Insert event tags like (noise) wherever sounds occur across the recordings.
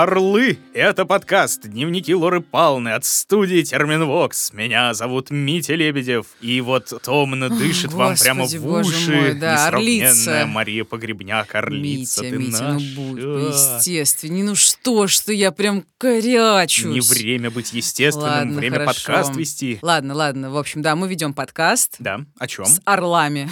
Орлы! Это подкаст «Дневники Лоры Палны» от студии Терминвокс. Меня зовут Митя Лебедев. И вот томно дышит вам Господи, прямо в уши мой, да, несравненная орлица. Мария Погребняк, орлица. Митя, ты Митя, наша. ну будь естественней. Ну что ж ты, я прям корячусь. Не время быть естественным, Ладно, время хорошо. подкаст вести. Ладно, ладно. В общем, да, мы ведем подкаст. Да, о чем? С орлами.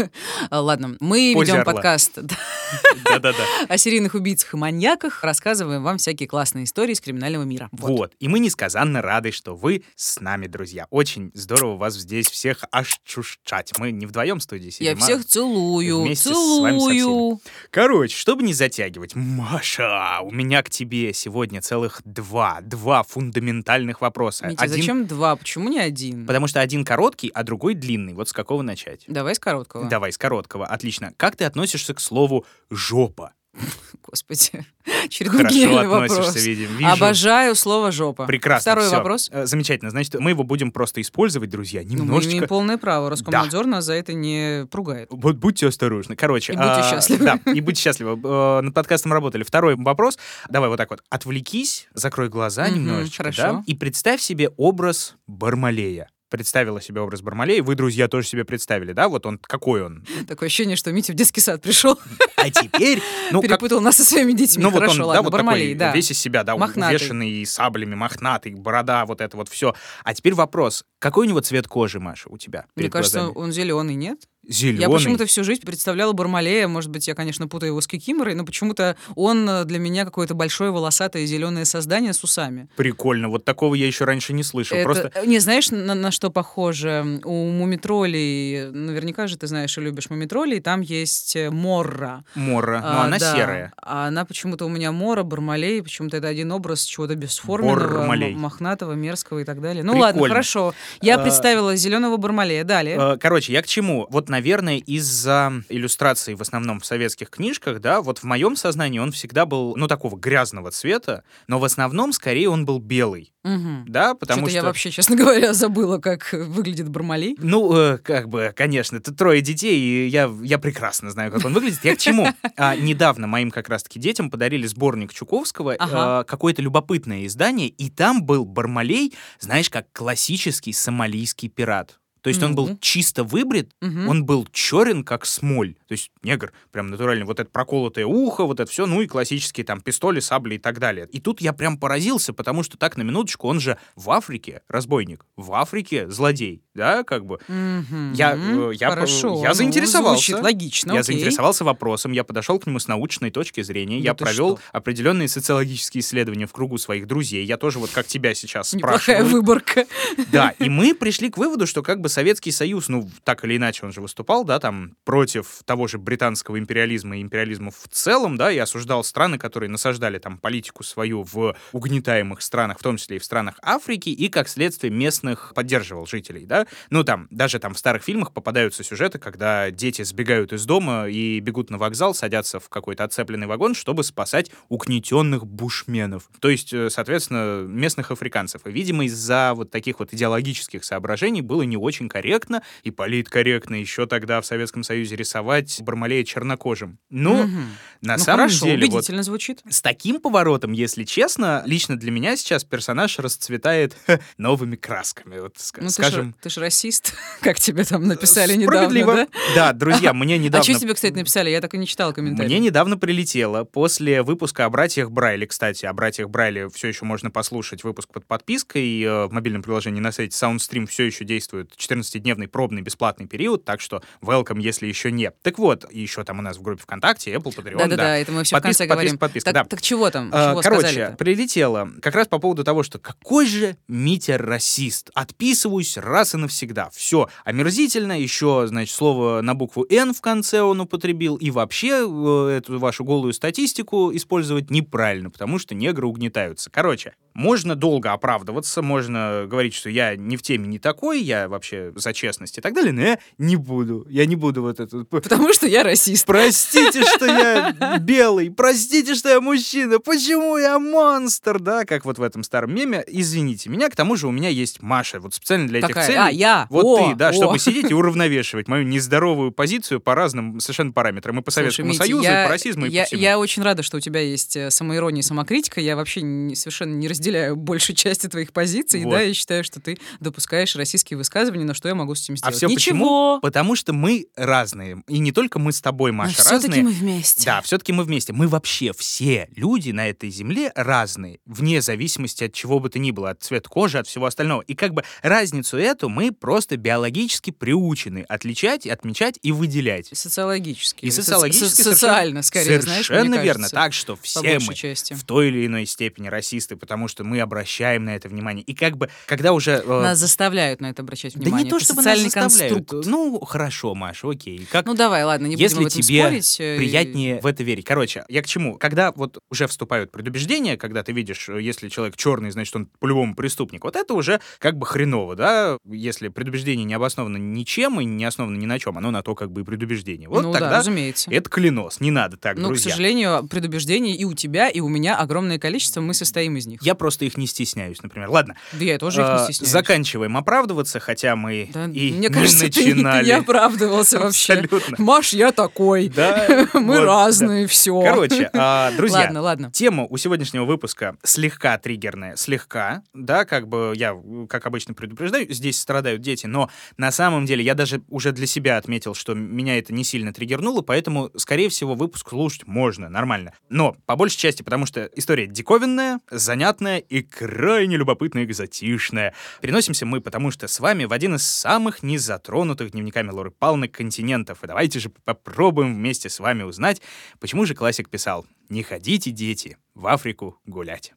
(laughs) Ладно, мы Позе ведем орла. подкаст (laughs) Да-да-да. о серийных убийцах и маньяках, рассказываем вам всякие классные истории из криминального мира. Вот. И мы несказанно рады, что вы с нами, друзья. Очень здорово вас здесь всех ощущать. Мы не вдвоем в студии сидим, Я а всех целую, вместе с вами со целую. Короче, чтобы не затягивать, Маша, у меня к тебе сегодня целых два, два фундаментальных вопроса. Митя, Один- зачем два? Почему не один? Потому что один короткий, а другой длинный. Вот с какого начать? Давай с короткого. Давай, с короткого. Отлично. Как ты относишься к слову «жопа»? (laughs) Господи. (laughs) Очередной Хорошо гениальный относишься, вопрос. видим. Вижу. Обожаю слово жопа. Прекрасно. Второй всё. вопрос. Э, Замечательно. Значит, мы его будем просто использовать, друзья, Ну, мы немножечко. имеем полное право. Роскомнадзор нас за это не пругает. Вот будьте осторожны. Короче. И будьте а, счастливы. Да, и будьте счастливы. Э, Над подкастом работали. Второй вопрос. Давай вот так вот. Отвлекись, закрой глаза Мгм, немножечко, хорошо. да, и представь себе образ Бармалея. Представила себе образ Бармалея. Вы, друзья, тоже себе представили, да? Вот он, какой он. Такое ощущение, что Митя в детский сад пришел, А теперь, ну, как перепутал нас со своими детьми. Ну вот Хорошо, он, ладно, да, вот Бармалей, такой, да. весь из себя, да, Мохнатый. увешанный саблями, мохнатый, борода, вот это вот все. А теперь вопрос, какой у него цвет кожи, Маша, у тебя? Мне кажется, глазами? он зеленый, нет? Зеленый. Я почему-то всю жизнь представляла Бармалея, может быть, я, конечно, путаю его с Кикиморой, но почему-то он э, для меня какое-то большое волосатое зеленое создание с усами. Прикольно, вот такого я еще раньше не слышал. Это- Просто Не, знаешь, на, на что похоже? У мумитролей, наверняка же ты знаешь и любишь мумитролей, там есть э, морра. Мора, но А, она да. серая. А она почему-то у меня Мора, Бармалей, почему-то это один образ чего-то бесформенного, Бармалей. мохнатого, мерзкого и так далее. Ну Прикольно. ладно, хорошо. Я А, представила зеленого Бармалея. Далее. Э, Короче, я к чему? Вот, наверное, из-за иллюстраций в основном в советских книжках, да, вот в моем сознании он всегда был, ну, такого грязного цвета, но в основном, скорее, он был белый, Мгм. да, потому Что-то что... я вообще, честно (laughs) говоря, забыла, как выглядит Бармалей. Ну, э, как бы, конечно, ты трое детей, и я, я прекрасно знаю, как он выглядит. Я к чему? А, недавно моим как раз-таки детям подарили сборник Чуковского, Ага. э, какое-то любопытное издание, и там был Бармалей, знаешь, как классический сомалийский пират. То есть он был чисто выбрит, Мгм. он был черен, как смоль. То есть негр, прям натурально. Вот это проколотое ухо, вот это все, ну и классические там пистоли, сабли и так далее. И тут я прям поразился, потому что так, на минуточку, он же в Африке разбойник, в Африке злодей, да, как бы. Мгм. Я, э, я, Хорошо. я ну, заинтересовался. Звучит логично, я окей. заинтересовался вопросом, я подошел к нему с научной точки зрения, Да я провел что? определенные социологические исследования в кругу своих друзей. Я тоже вот как тебя сейчас Неплохая спрашиваю. выборка. Да, и (laughs) мы пришли к выводу, что как бы Советский Союз, ну, так или иначе он же выступал, да, там, против того же британского империализма и империализма в целом, да, и осуждал страны, которые насаждали там политику свою в угнетаемых странах, в том числе и в странах Африки, и, как следствие, местных поддерживал жителей, да. Ну, там, даже там в старых фильмах попадаются сюжеты, когда дети сбегают из дома и бегут на вокзал, садятся в какой-то отцепленный вагон, чтобы спасать угнетенных бушменов. То есть, э, соответственно, местных африканцев. И, видимо, из-за вот таких вот идеологических соображений было не очень корректно и политкорректно еще тогда в Советском Союзе рисовать Бармалея чернокожим. Ну, Мгм. На Ну, самом хорошо, деле, вот убедительно звучит. с таким поворотом, если честно, лично для меня сейчас персонаж расцветает (laughs) новыми красками. Вот, Ну, скажем, ты же расист, (laughs) как тебе там написали недавно, да? Да, друзья, мне (laughs) А недавно... что тебе, кстати, написали? Я так и не читала комментарии. Мне недавно прилетело после выпуска о братьях Брайли, кстати, о братьях Брайли все еще можно послушать выпуск под подпиской э, в мобильном приложении на сайте SoundStream все еще действует 14-дневный пробный бесплатный период, так что welcome, если еще нет. Так вот, еще там у нас в группе ВКонтакте, Apple, Patreon, Да-да-да, да. это мы все в Подписка, конце говорим. подписка, подписка, Так, да. так чего там? А, Чего Короче, прилетело как раз по поводу того, что какой же Митя расист. Отписываюсь раз и навсегда. Все омерзительно. Еще, значит, слово на букву «Н» в конце он употребил. И вообще э, эту вашу голую статистику использовать неправильно, потому что негры угнетаются. Короче, Можно долго оправдываться, можно говорить, что я не в теме не такой, я вообще за честность и так далее, но я не буду. Я не буду вот это... Потому что я расист. Простите, что я (laughs) белый, простите, что я мужчина, почему я монстр, да, как вот в этом старом меме. Извините меня, к тому же у меня есть Маша, вот специально для этих Такая, целей. а, я, Вот о, ты, да, о. чтобы (laughs) сидеть и уравновешивать мою нездоровую позицию по разным совершенно параметрам. И по Слушай, Советскому Митя, Союзу, я, и по расизму, и я, по всему. я очень рада, что у тебя есть э, самоирония и самокритика. Я вообще не- совершенно не разделяю большей части твоих позиций. Вот. Да, я считаю, что ты допускаешь российские высказывания, но что я могу с этим А сделать? все почему? Ничего. Потому что мы разные. И не только мы с тобой, Маша, все-таки разные. мы вместе. Да, все-таки мы вместе. Мы вообще все люди на этой земле разные, вне зависимости от чего бы то ни было, от цвета кожи, от всего остального. И как бы разницу эту мы просто биологически приучены отличать, отмечать и выделять. Социологически. И Со- социологически со- социально, скорее, знаешь, мне Совершенно верно. кажется, Так что все мы части. в той или иной степени расисты, потому что мы обращаем на это внимание. И как бы, когда уже... э, Нас заставляют на это обращать да внимание. не то, чтобы нас заставляют. конструкт. Ну, хорошо, Маша, окей. Как, Ну давай, ладно, не если будем тебе спорить. э, приятнее в это верить. Короче, я к чему? Когда вот уже вступают предубеждения, когда ты видишь, э, если человек черный, значит, он по-любому преступник, вот это уже как бы хреново, да? Если предубеждение не обосновано ничем и не основано ни на чем, оно на то как бы и предубеждение. Вот ну да, тогда разумеется. это клянос, не надо так, Но, к друзья. сожалению, предубеждений и у тебя, и у меня огромное количество, мы состоим из них. Я просто их не стесняюсь, например. Ладно, Да я тоже их не стесняюсь. заканчиваем оправдываться, хотя мы Да, и мне не кажется, ты не (laughs) оправдывался вообще. Абсолютно. Маш, я такой. Да, (laughs) Мы разные, все. Короче, а, друзья, Ладно, ладно. Тема у сегодняшнего выпуска слегка триггерная, слегка, да, как бы я, как обычно предупреждаю, здесь страдают дети, но на самом деле я даже уже для себя отметил, что меня это не сильно триггернуло, поэтому, скорее всего, выпуск слушать можно, нормально. Но, по большей части, потому что история диковинная, занятная и крайне любопытная, экзотичная. Переносимся мы, потому что с вами в один из самых незатронутых дневниками Лоры Палны континентов. И давайте же попробуем вместе с вами узнать, почему же классик писал «Не ходите, дети, в Африку гулять».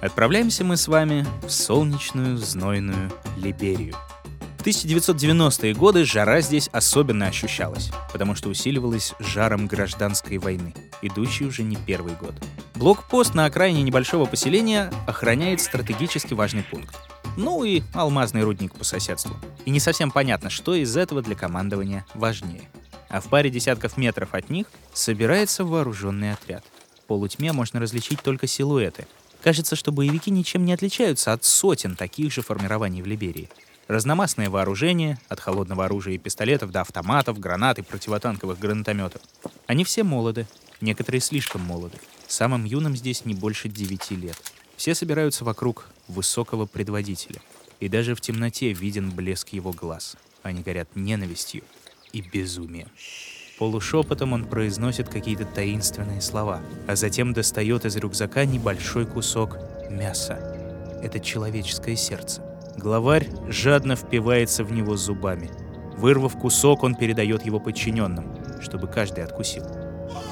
Отправляемся мы с вами в солнечную, знойную Либерию. В 1990-е годы жара здесь особенно ощущалась, потому что усиливалась жаром гражданской войны, идущей уже не первый год. Блокпост на окраине небольшого поселения охраняет стратегически важный пункт. Ну и алмазный рудник по соседству. И не совсем понятно, что из этого для командования важнее. А в паре десятков метров от них собирается вооруженный отряд. В полутьме можно различить только силуэты. Кажется, что боевики ничем не отличаются от сотен таких же формирований в Либерии. Разномастное вооружение, от холодного оружия и пистолетов до автоматов, гранат и противотанковых гранатометов. Они все молоды, некоторые слишком молоды. Самым юным здесь не больше 9 лет. Все собираются вокруг высокого предводителя. И даже в темноте виден блеск его глаз. Они горят ненавистью и безумием. Полушепотом он произносит какие-то таинственные слова, а затем достает из рюкзака небольшой кусок мяса. Это человеческое сердце. Главарь жадно впивается в него зубами. Вырвав кусок, он передает его подчиненным, чтобы каждый откусил.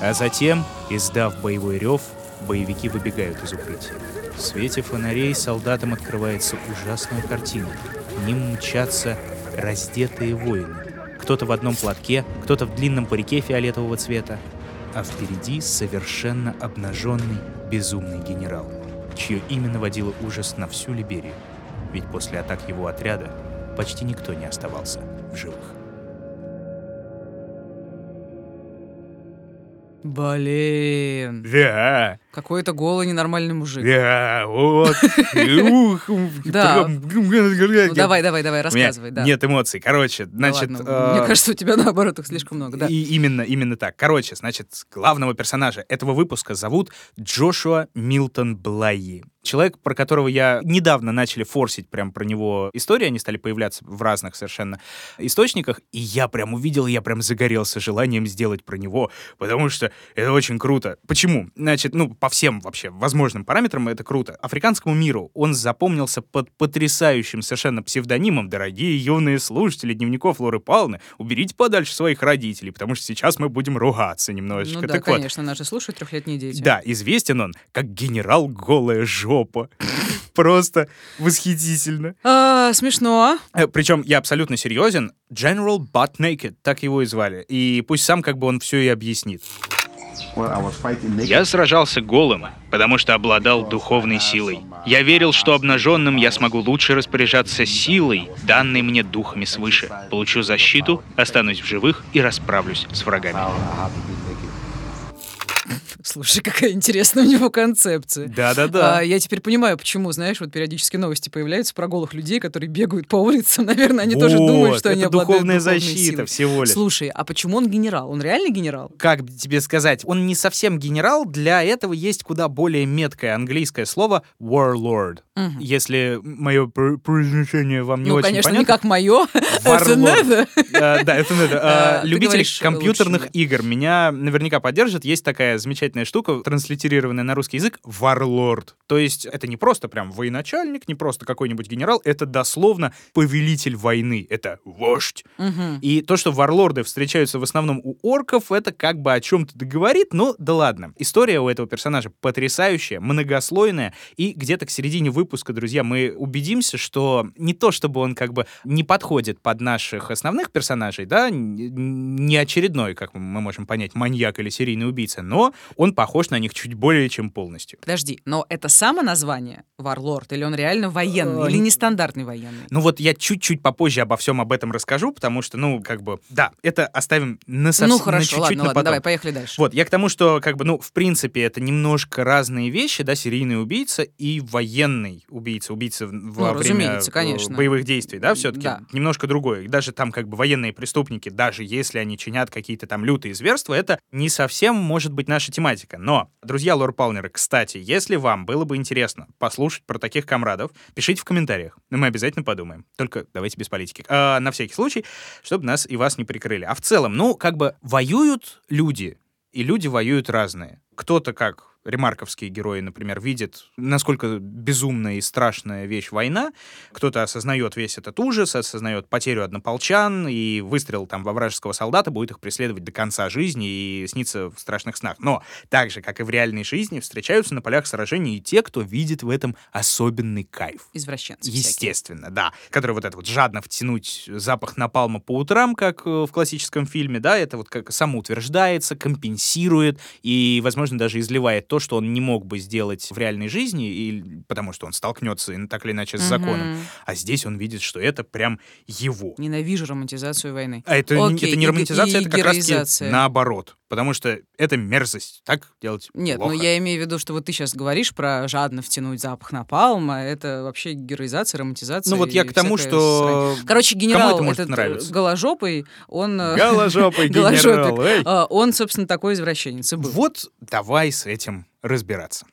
А затем, издав боевой рев, боевики выбегают из укрытия. В свете фонарей солдатам открывается ужасная картина. К ним мчатся раздетые воины. Кто-то в одном платке, кто-то в длинном парике фиолетового цвета, а впереди совершенно обнаженный безумный генерал, чье имя наводило ужас на всю Либерию. Ведь после атак его отряда почти никто не оставался в живых. Блин. Да, Какой-то голый ненормальный мужик. (laughs) да, вот. Да. Ну, давай, давай, давай, рассказывай, да. Нет эмоций. Короче, Да значит... э, Мне кажется, у тебя наоборот их слишком много, да. Именно, именно так. Короче, значит, главного персонажа этого выпуска зовут Джошуа Милтон Блайи. Человек, про которого я недавно начали форсить прям про него истории, они стали появляться в разных совершенно источниках, и я прям увидел, я прям загорелся желанием сделать про него, потому что это очень круто. Почему? Значит, ну, по всем вообще возможным параметрам это круто. Африканскому миру он запомнился под потрясающим совершенно псевдонимом «Дорогие юные слушатели дневников Лоры Палны, уберите подальше своих родителей, потому что сейчас мы будем ругаться немножечко». Ну да, так вот, конечно, нас же слушают трехлетние дети. да, известен он как генерал голая жопа. (laughs) Просто восхитительно. А, смешно. Причем я абсолютно серьезен. General Butt Naked, так его и звали. И пусть сам как бы он все и объяснит. Я сражался голым, потому что обладал духовной силой. Я верил, что обнаженным я смогу лучше распоряжаться силой, данной мне духами свыше. Получу защиту, останусь в живых и расправлюсь с врагами. (laughs) Слушай, какая интересная у него концепция. Да-да-да. А, я теперь понимаю, почему, знаешь, вот периодически новости появляются про голых людей, которые бегают по улицам. (laughs) Наверное, они вот, тоже думают, что они обладают духовная защита силой. всего лишь. Слушай, а почему он генерал? Он реально генерал? Как тебе сказать? Он не совсем генерал, для этого есть куда более меткое английское слово warlord. Мгм. Если мое пр- произношение вам не ну, очень конечно, не понятно. как мое. (laughs) Это Warlord. надо. Э, Да, это надо. (laughs) А, Э, ты Любители говоришь компьютерных игр меня наверняка поддержат. Есть такая замечательная штука, транслитерированная на русский язык, Warlord. То есть это не просто прям военачальник, не просто какой-нибудь генерал, это дословно повелитель войны. Это вождь. И то, что варлорды встречаются в основном у орков, это как бы о чем-то договорит, но да ладно. История у этого персонажа потрясающая, многослойная, и где-то к середине выпуска, друзья, мы убедимся, что не то, чтобы он как бы не подходит под наших основных персонажей, да, не очередной, как мы можем понять, маньяк или серийный убийца, но он похож на них чуть более чем полностью. Подожди, но это само название Варлорд, или он реально военный, Э, или не- нестандартный военный? Ну вот я чуть-чуть попозже обо всем об этом расскажу, потому что, ну, как бы, да, это оставим на, совсем, ну на хорошо, чуть-чуть ладно, на ладно, потом. давай, поехали дальше. Вот, я к тому, что, как бы, ну, в принципе, это немножко разные вещи, да, серийный убийца и военный убийца, убийца в- во Ну, время э, конечно. боевых действий, да, все-таки Да. немножко другое. Даже там, как бы, военные преступники, даже если они чинят какие-то там лютые зверства, это не совсем может быть наша тематика. Но, друзья лор-палмеры, кстати, если вам было бы интересно послушать про таких комрадов, пишите в комментариях, мы обязательно подумаем. Только давайте без политики. А, на всякий случай, чтобы нас и вас не прикрыли. А в целом, ну, как бы воюют люди, и люди воюют разные. Кто-то, как ремарковские герои, например, видит, насколько безумная и страшная вещь война. Кто-то осознает весь этот ужас, осознает потерю однополчан, и выстрел там во вражеского солдата будет их преследовать до конца жизни и снится в страшных снах. Но так же, как и в реальной жизни, встречаются на полях сражений и те, кто видит в этом особенный кайф. Извращенцы всякие. Естественно, да. Который вот это вот жадно втянуть запах напалма по утрам, как э, в классическом фильме, да, это вот как самоутверждается, компенсирует и, возможно, даже изливает то, что он не мог бы сделать в реальной жизни, и, потому что он столкнется так или иначе с законом. Мгм. А здесь он видит, что это прям его. Ненавижу романтизацию войны. А это, не- Окей, это не романтизация, и это как раз наоборот. Потому что это мерзость. Так делать Нет, плохо. ну я имею в виду, что вот ты сейчас говоришь про жадно втянуть запах напалма, это вообще героизация, романтизация. Ну вот я к тому, что... срань. Короче, генерал это может этот нравиться? э, голожопый, он... э, Голожопый (laughs) генерал, э, Он, собственно, такой извращенец и был. Вот давай с этим разбираться.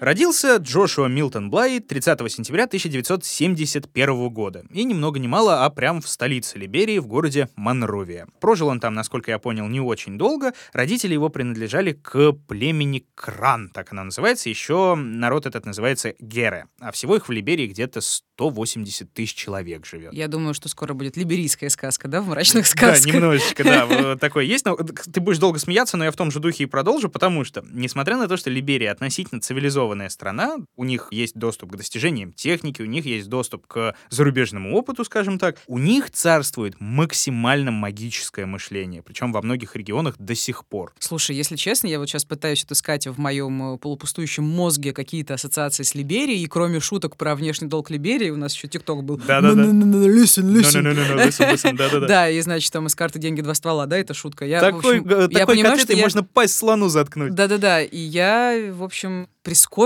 Родился Джошуа Милтон Блай 30 сентября 1971 года. И ни много ни мало, а прям в столице Либерии, в городе Монровия. Прожил он там, насколько я понял, не очень долго. Родители его принадлежали к племени Кран, так она называется. Еще народ этот называется Гере. А всего их в Либерии где-то 180 тысяч человек живет. Я думаю, что скоро будет либерийская сказка, да, в мрачных Да, сказках. немножечко, да, (laughs) такое есть. Но ты будешь долго смеяться, но я в том же духе и продолжу, потому что, несмотря на то, что Либерия относительно цивилизованная страна, у них есть доступ к достижениям техники, у них есть доступ к зарубежному опыту, скажем так, у них царствует максимально магическое мышление, причем во многих регионах до сих пор. Слушай, если честно, я вот сейчас пытаюсь отыскать в моем э, полупустующем мозге какие-то ассоциации с Либерией, и кроме шуток про внешний долг Либерии, у нас еще ТикТок был. Да-да-да. Listen, listen. Да, и значит, там из карты деньги два ствола, да, это шутка. Я, Такой, общем, э, я такой понимаю, котлетой что я- можно пасть слону заткнуть. Да-да-да, и я, в общем, прискорбно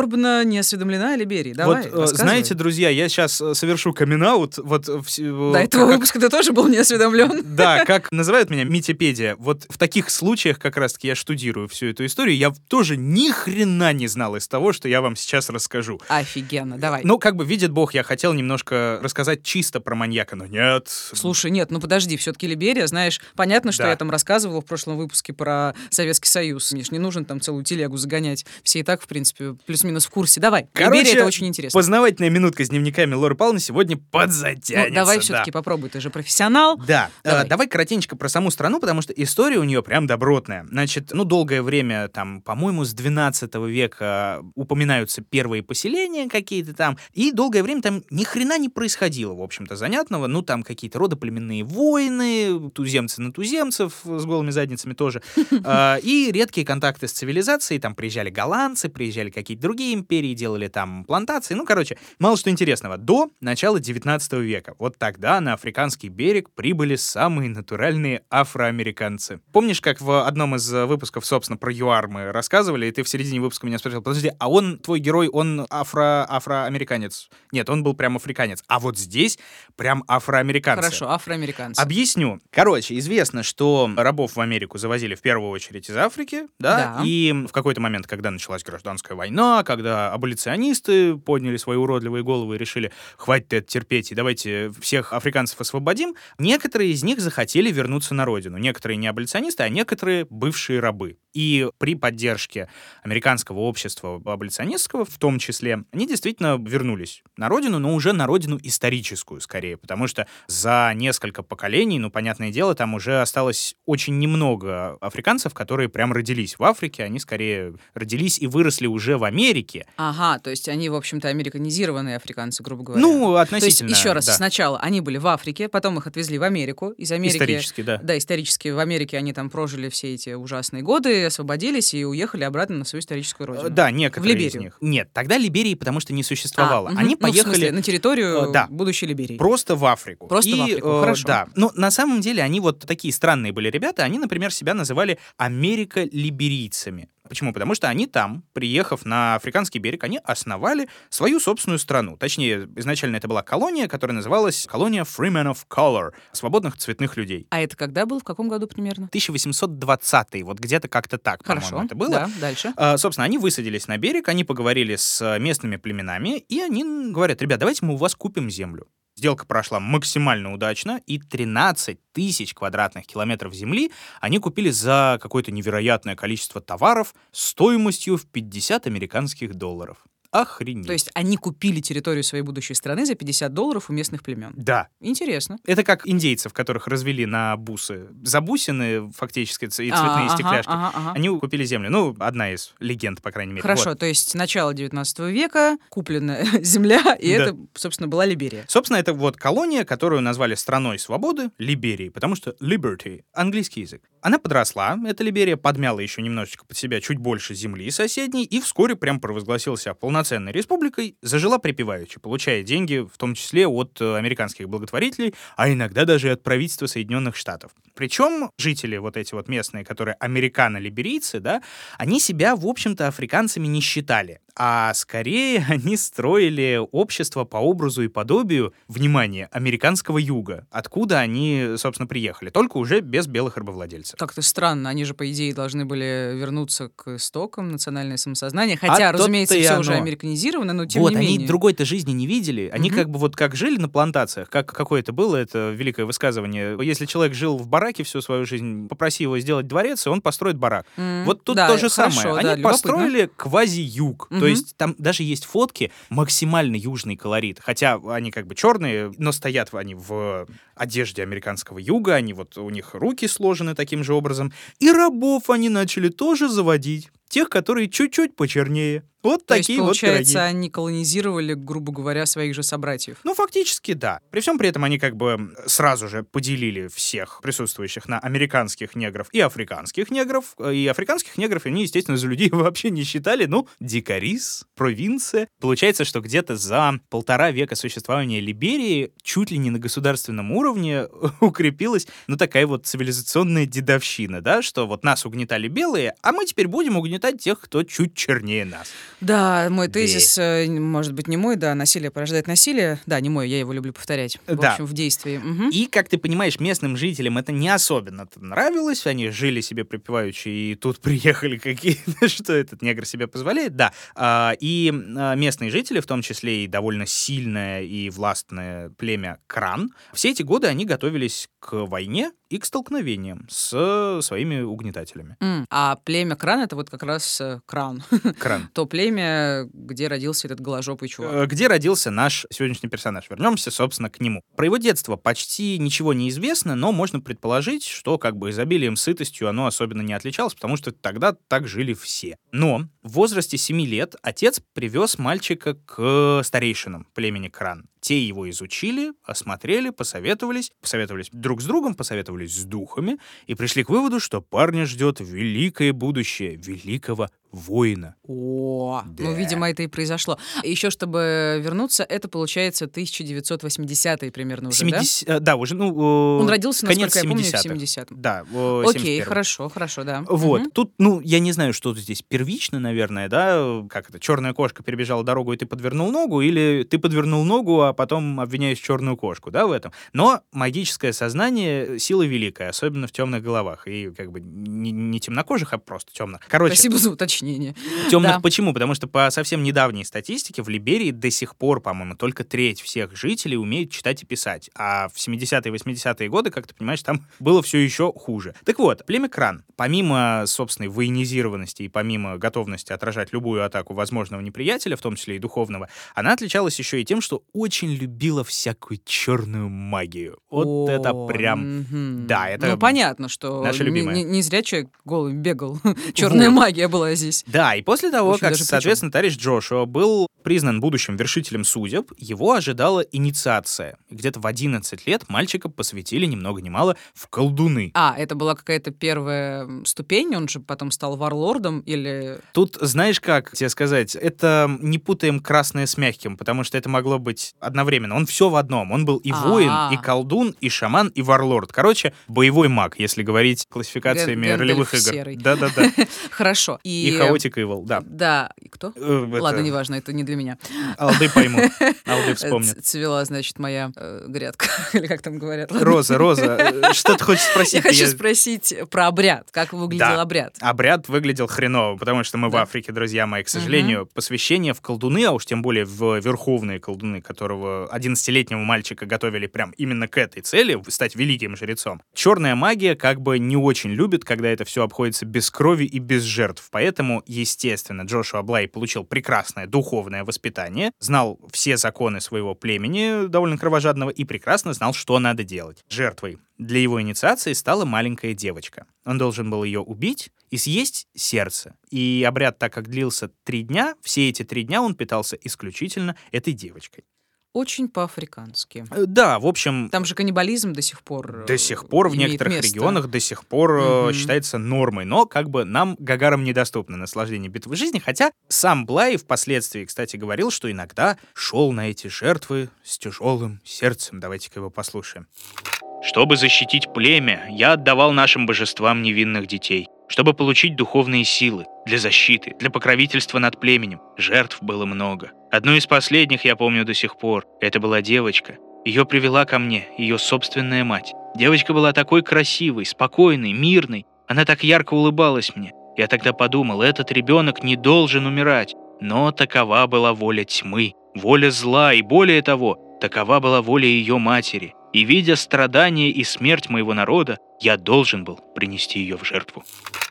не осведомлена о Либерии. Давай, вот, э, рассказывай. знаете, друзья, я сейчас совершу камин Вот э, вс- э, До этого как- выпуска ты тоже был не осведомлен. (laughs) Да, как называют меня Митипедия. Вот в таких случаях как раз-таки я штудирую всю эту историю. Я тоже ни хрена не знал из того, что я вам сейчас расскажу. Офигенно, давай. Ну, как бы, видит Бог, я хотел немножко рассказать чисто про маньяка, но нет. Слушай, нет, ну подожди, все-таки Либерия, знаешь, понятно, что Да. я там рассказывала в прошлом выпуске про Советский Союз. Мне ж не нужно там целую телегу загонять. Все и так, в принципе, плюс-минус плюс-минус в курсе. Давай. Короче, Либерия это очень интересно. Познавательная минутка с дневниками Лоры Павловны сегодня подзатянется. Ну, давай да. все-таки попробуй, ты же профессионал. Да, Давай. давай. давай коротенько про саму страну, потому что история у нее прям добротная. Значит, ну, долгое время, там, по-моему, с 12 века упоминаются первые поселения какие-то там, и долгое время там ни хрена не происходило, в общем-то, занятного. Ну, там какие-то родоплеменные войны, туземцы на туземцев с голыми задницами тоже, А, (laughs) и редкие контакты с цивилизацией. Там приезжали голландцы, приезжали какие-то другие империи, делали там плантации. Ну, короче, мало что интересного. До начала 19 века. Вот тогда на африканский берег прибыли самые натуральные афроамериканцы. Помнишь, как в одном из э, выпусков, собственно, про ЮАР мы рассказывали, и ты в середине выпуска меня спросил, подожди, а он, твой герой, он афро афроамериканец? Нет, он был прям африканец. А вот здесь прям афроамериканцы. Хорошо, афроамериканцы. Объясню. Короче, известно, что рабов в Америку завозили в первую очередь из Африки, да, Да. и в какой-то момент, когда началась гражданская война, когда аболиционисты подняли свои уродливые головы и решили, хватит это терпеть, и давайте всех африканцев освободим, некоторые из них захотели вернуться на родину. Некоторые не аболиционисты, а некоторые бывшие рабы. И при поддержке американского общества аболиционистского, в том числе, они действительно вернулись на родину, но уже на родину историческую скорее, потому что за несколько поколений, ну, понятное дело, там уже осталось очень немного африканцев, которые прям родились в Африке, они скорее родились и выросли уже в Америке. Ага, то есть они, в общем-то, американизированные африканцы, грубо говоря. Ну, то есть, относительно. еще раз, да. сначала они были в Африке, потом их отвезли в Америку. Из Америки... Исторически, да. Да, исторически в Америке они там прожили все эти ужасные годы, освободились и уехали обратно на свою историческую родину. Да, некоторые В из Либерию. них. Нет, тогда Либерии потому что не А, существовало. мгм. Они Ну, в смысле, поехали на территорию э, да. будущей Либерии. Просто в Африку. Просто И, в Африку, э, хорошо. Да. Но на самом деле они вот такие странные были ребята. Они, например, себя называли америколиберийцами. Почему? Потому что они там, приехав на африканский берег, они основали свою собственную страну. Точнее, изначально это была колония, которая называлась колония Freemen of Color, свободных цветных людей. А это когда был? В каком году примерно? 1820 вот где-то как-то так, по-моему, Хорошо. это было. Да, дальше. А, Собственно, они высадились на берег, они поговорили с местными племенами, и они говорят, ребят, давайте мы у вас купим землю. Сделка прошла максимально удачно, и 13 тысяч квадратных километров земли они купили за какое-то невероятное количество товаров стоимостью в 50 американских долларов. Охренеть. То есть они купили территорию своей будущей страны за 50 долларов у местных племен. Да. Интересно. Это как индейцев, которых развели на бусы. За бусины, фактически, и А, цветные ага, стекляшки. ага, ага. Они купили землю. Ну, одна из легенд, по крайней мере. Хорошо, Вот. то есть начало 19 века, купленная (laughs) земля, и Да. это, собственно, была Либерия. Собственно, это вот колония, которую назвали страной свободы, Либерией, потому что liberty — английский язык. Она подросла, эта Либерия, подмяла еще немножечко под себя чуть больше земли соседней и вскоре прям провозгласила себя полноценной республикой, зажила припеваючи, получая деньги, в том числе от э, американских благотворителей, а иногда даже от правительства Соединенных Штатов. Причем жители вот эти вот местные, которые американо-либерийцы, да, они себя, в общем-то, африканцами не считали, а скорее (laughs) они строили общество по образу и подобию, внимание, американского юга, откуда они, собственно, приехали, только уже без белых рабовладельцев. Так-то странно, они же, по идее, должны были вернуться к истокам национальное самосознание. Хотя, А разумеется, все уже оно. Американизировано, но тем вот, не они менее. другой-то жизни не видели. Они Мгм. как бы вот как жили на плантациях, как какое-то было это великое высказывание. Если человек жил в бараке всю свою жизнь, попроси его сделать дворец, и он построит барак. М, Вот тут да, то же хорошо, самое. да, Они любопытно. построили квази-юг. То Мгм. есть там даже есть фотки максимально южный колорит. Хотя они как бы черные, но стоят они в одежде американского юга, они вот у них руки сложены таким же образом. И рабов они начали тоже заводить. Тех, которые чуть-чуть почернее. Вот То такие есть, получается, вот пироги. они колонизировали, грубо говоря, своих же собратьев. Ну, фактически, да. При всем при этом они как бы сразу же поделили всех присутствующих на американских негров и африканских негров. И африканских негров они, естественно, за людей (laughs) вообще не считали. Ну, дикарис, провинция. Получается, что где-то за полтора века существования Либерии чуть ли не на государственном уровне (laughs) укрепилась, ну, такая вот цивилизационная дедовщина, да, что вот нас угнетали белые, а мы теперь будем угнетать тех, кто чуть чернее нас. Да, мой тезис, э, может быть, не мой, да, насилие порождает насилие. Да, не мой, я его люблю повторять. В Да. общем, в действии. Мгм. И, как ты понимаешь, местным жителям это не особенно нравилось. Они жили себе припеваючи, и тут (laughs) приехали какие-то, (laughs) что этот негр себе позволяет. Да. А, И а, местные жители, в том числе и довольно сильное и властное племя Кран, все эти годы они готовились к войне и к столкновениям с своими угнетателями. М, А племя Кран — это вот как раз э, Кран. Кран. (laughs) То племя, племя, где родился этот голожопый чувак. Э, Где родился наш сегодняшний персонаж? Вернемся, собственно, к нему. Про его детство почти ничего не известно, но можно предположить, что как бы изобилием, сытостью оно особенно не отличалось, потому что тогда так жили все. Но в возрасте 7 лет отец привез мальчика к старейшинам племени Кран. Те его изучили, осмотрели, посоветовались, посоветовались друг с другом, посоветовались с духами и пришли к выводу, что парня ждет великое будущее великого воина. О, Да. ну, видимо, это и произошло. Еще, чтобы вернуться, это получается 1980-е примерно уже, 70, э, да? уже, ну... Он родился, конец насколько я помню, в 70-х. 70-м. Да, э, Окей, 71-м. хорошо, хорошо, да. Вот, Мгм. тут, ну, я не знаю, что здесь первично, наверное, да, как это, черная кошка перебежала дорогу, и ты подвернул ногу, или ты подвернул ногу, а потом обвиняешь черную кошку, да, в этом. Но магическое сознание — сила великая, особенно в темных головах, и как бы не, не темнокожих, а просто темных. Короче, Спасибо за уточнение. Темных Да. почему? Потому что по совсем недавней статистике в Либерии до сих пор, по-моему, только треть всех жителей умеет читать и писать. А в 70-е и 80-е годы, как ты понимаешь, там (laughs) было все еще хуже. Так вот, племя Кран, помимо собственной военизированности и помимо готовности отражать любую атаку возможного неприятеля, в том числе и духовного, она отличалась еще и тем, что очень любила всякую черную магию. Вот это О, прям... мгм. да, это Ну, понятно, что наша любимая. Не, не зря человек голый бегал. Черная (laughs) Вот. магия была здесь. Да, и после того, Очень как, соответственно, товарищ Джошуа был признан будущим вершителем судеб, его ожидала инициация. Где-то в 11 лет мальчика посвятили ни много ни мало в колдуны. А, это была какая-то первая ступень, он же потом стал варлордом или... Тут, знаешь как тебе сказать, это не путаем красное с мягким, потому что это могло быть одновременно. Он все в одном. Он был и воин, А. и колдун, и шаман, и варлорд. Короче, боевой маг, если говорить классификациями Гэ- ролевых игр. Да-да-да. (laughs) Хорошо. И, хаотик Evil, да. Да. И кто? Э, Ладно, неважно, это не для меня. Алды пойму. Алды вспомнит. ц- (laughs) Цвела, значит, моя э, грядка. (laughs) Или как там говорят. Роза, Роза, э, что ты хочешь спросить? Я хочу спросить про обряд. Как выглядел обряд? Обряд выглядел хреново, потому что мы в. Африке, друзья мои. К сожалению, посвящение в колдуны, а уж тем более в верховные колдуны, которого 11-летнего мальчика готовили прям именно к этой цели, стать великим жрецом. Черная магия как бы не очень любит, когда это все обходится без крови и без жертв. Поэтому, естественно, Джошуа Блай получил прекрасное духовное воспитание, знал все законы своего племени, довольно кровожадного, и прекрасно знал, что надо делать. Жертвой для его инициации стала маленькая девочка. Он должен был ее убить и съесть сердце. И обряд, так как длился три дня, все эти три дня он питался исключительно этой девочкой. Очень по-африкански. Э, Да, в общем, Там же каннибализм до сих пор... до э, сих пор в некоторых место. регионах до сих пор Мгм. считается нормой, но как бы нам, гагарам, недоступно наслаждение битвы жизни, хотя сам Блай впоследствии, кстати, говорил, что иногда шел на эти жертвы с тяжелым сердцем. Давайте-ка его послушаем. Чтобы защитить племя, я отдавал нашим божествам невинных детей. Чтобы получить духовные силы, для защиты, для покровительства над племенем, жертв было много. Одну из последних я помню до сих пор. Это была девочка. Ее привела ко мне ее собственная мать. Девочка была такой красивой, спокойной, мирной. Она так ярко улыбалась мне. Я тогда подумал, этот ребенок не должен умирать. Но такова была воля тьмы, воля зла, и более того, такова была воля ее матери. И видя страдания и смерть моего народа, я должен был принести ее в жертву.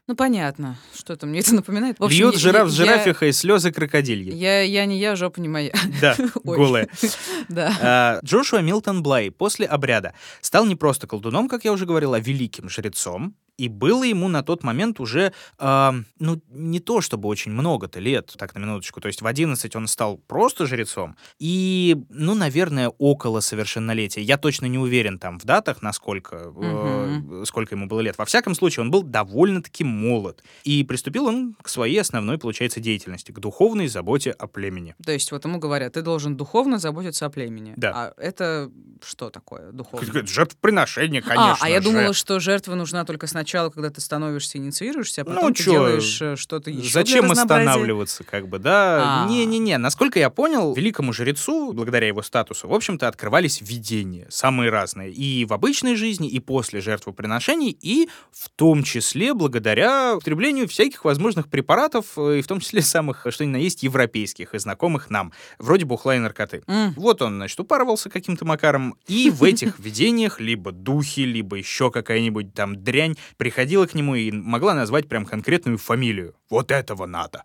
Ну, понятно. Что-то мне это напоминает. В общем, Льет я- жираф с жирафихой и слезы крокодильи. Я, я не я, жопа не моя. Да, (laughs) голая. (laughs) Да. А, Джошуа Милтон Блай после обряда стал не просто колдуном, как я уже говорил, а великим жрецом. И было ему на тот момент уже, а, ну, не то чтобы очень много-то лет, так, на минуточку. То есть в 11 он стал просто жрецом. И, ну, наверное, около совершеннолетия. Я точно не уверен там в датах, насколько, э, сколько ему было лет. Во всяком случае, он был довольно-таки молод. И приступил он к своей основной, получается, деятельности, к духовной заботе о племени. То есть вот ему говорят, ты должен духовно заботиться о племени. Да. А это что такое духовно? Какое-то Жертвоприношение, конечно а, а я же. думала, что жертва нужна только сначала, когда ты становишься, инициируешься, а Ну, потом ты чё, делаешь э, что-то еще Зачем останавливаться, как бы, да? А. Не-не-не. Насколько я понял, великому жрецу, благодаря его статусу, в общем-то, открывались видения, самые разные. И в обычной жизни, и после жертвоприношений, и в том числе благодаря употреблению всяких возможных препаратов, э, и в том числе самых, что ни на есть, европейских и знакомых нам, вроде бухла и наркоты. М, Вот он, значит, упарывался каким-то макаром, и в (laughs) этих видениях либо духи, либо еще какая-нибудь там дрянь приходила к нему и могла назвать прям конкретную фамилию. Вот этого надо.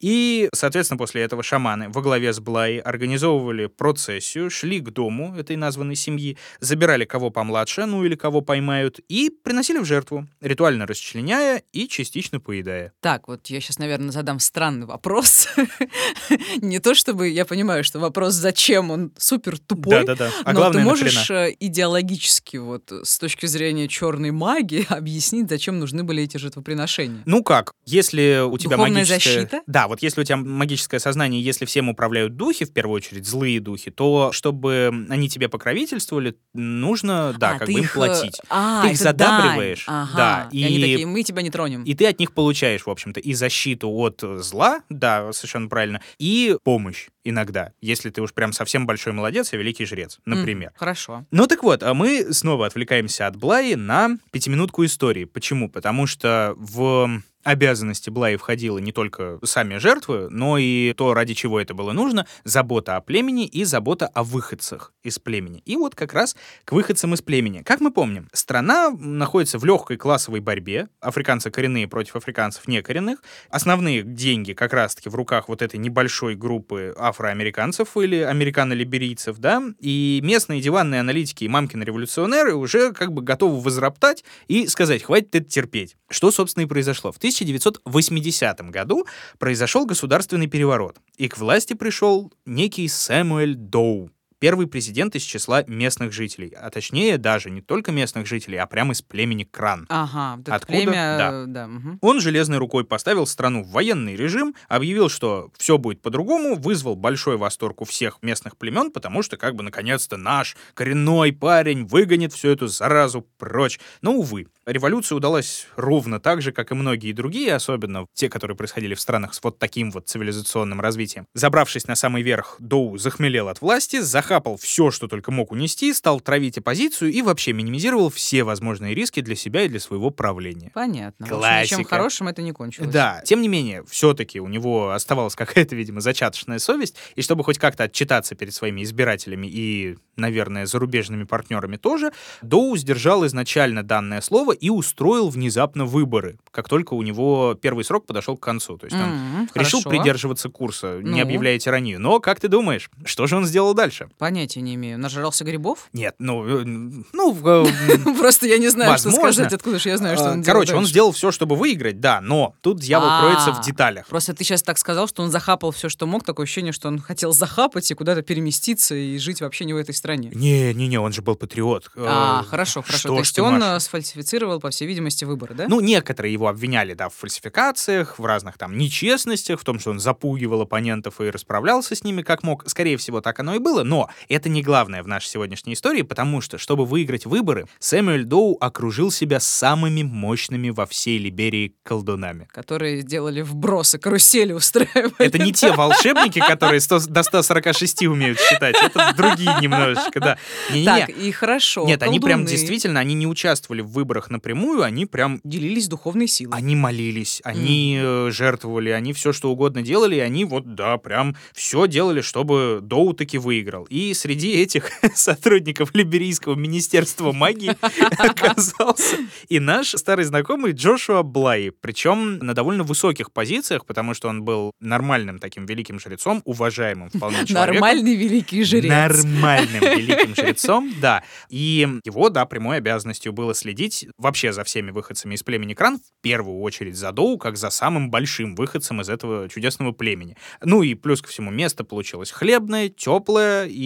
И, соответственно, после этого шаманы во главе с Блай организовывали процессию, шли к дому этой названной семьи, забирали кого помладше, ну или кого поймают, и приносили в жертву, ритуально расчленяя и частично поедая. Так, вот я сейчас, наверное, задам странный вопрос. (laughs) Не то чтобы я понимаю, что вопрос «зачем?» он супер тупой, Да-да-да. А но главное, ты можешь э, идеологически, вот с точки зрения черной магии, (laughs) объяснить, зачем нужны были эти жертвоприношения? Ну как, если у тебя Духовная магическое... защита? Да, вот если у тебя магическое сознание, если всем управляют духи, в первую очередь злые духи, то чтобы они тебе покровительствовали, нужно, да, А, как бы их, э, платить. А, Ты их задабриваешь. Ага. да, И они и- такие, мы тебя не тронем. И ты от них получаешь, в общем-то, и защиту от зла, да, совершенно правильно, и помощь иногда, если ты уж прям совсем большой молодец и великий жрец, например. Хорошо. Ну так вот, а мы снова отвлекаемся от Блаи на пятиминутку истории. Почему? Потому что в обязанности Блаи входило не только сами жертвы, но и то, ради чего это было нужно, забота о племени и забота о выходцах из племени. И вот как раз к выходцам из племени. Как мы помним, страна находится в легкой классовой борьбе, африканцы коренные против африканцев некоренных. Основные деньги как раз-таки в руках вот этой небольшой группы афроамериканцев или американо-либерийцев, да, и местные диванные аналитики и мамкины революционеры уже как бы готовы возроптать и сказать, хватит это терпеть. Что, собственно, и произошло. В 1980 году произошел государственный переворот, и к власти пришел некий Сэмуэль Доу, первый президент из числа местных жителей, а точнее даже не только местных жителей, а прямо из племени Кран. Ага, вот Откуда? племя, Да. да. мгм. Он железной рукой поставил страну в военный режим, объявил, что все будет по-другому, вызвал большой восторг у всех местных племен, потому что как бы наконец-то наш коренной парень выгонит всю эту заразу прочь. Но, увы, революция удалась ровно так же, как и многие другие, особенно те, которые происходили в странах с вот таким вот цивилизационным развитием. Забравшись на самый верх, Доу захмелел от власти, захапал все, что только мог унести, стал травить оппозицию и вообще минимизировал все возможные риски для себя и для своего правления. Понятно. В общем, ничем Классика. хорошим это не кончилось. Да, тем не менее, все-таки у него оставалась (laughs) какая-то, видимо, зачаточная совесть, и чтобы хоть как-то отчитаться перед своими избирателями и, наверное, зарубежными партнерами тоже, Доу сдержал изначально данное слово и устроил внезапно выборы, как только у него первый срок подошел к концу. То есть он М, решил хорошо. придерживаться курса, не Ну? объявляя тиранию. Но, как ты думаешь, что же он сделал дальше? Понятия не имею. Нажрался грибов? Нет, ну, э, ну, э, (laughs) Просто я не знаю, что сказать, откуда же я знаю, что он делал короче, он сделал все, чтобы выиграть, да, но тут дьявол А. кроется в деталях. Просто ты сейчас так сказал, что он захапал все, что мог. Такое ощущение, что он хотел захапать и куда-то переместиться и жить вообще не в этой стране. Не-не-не, он же был патриот. А, Э, хорошо, хорошо. что То есть он сфальсифицировал, по всей видимости, выборы, да? Ну, некоторые его обвиняли, да, в фальсификациях, в разных там нечестностях, в том, что он запугивал оппонентов и расправлялся с ними как мог. Скорее всего, так оно и было, но это не главное в нашей сегодняшней истории, потому что, чтобы выиграть выборы, Сэмюэль Доу окружил себя самыми мощными во всей Либерии колдунами. которые делали вбросы, карусели устраивали. Это не те волшебники, которые 100 до 146 умеют считать, это другие немножечко, да. Не-не-не. Так, и хорошо. Нет, они прям колдуны действительно, они не участвовали в выборах напрямую, они прям делились духовной силой. Они молились, они э, жертвовали, они все что угодно делали, и они вот, да, прям все делали, чтобы Доу таки выиграл. И среди этих (laughs) сотрудников Либерийского министерства магии (laughs) оказался и наш старый знакомый Джошуа Блай, причем на довольно высоких позициях, потому что он был нормальным таким великим жрецом, уважаемым вполне человеком. Нормальный великий жрец. Нормальным (laughs) великим жрецом, да. И его, да, прямой обязанностью было следить вообще за всеми выходцами из племени Кран, в первую очередь за Доу, как за самым большим выходцем из этого чудесного племени. Ну и плюс ко всему место получилось хлебное, теплое, и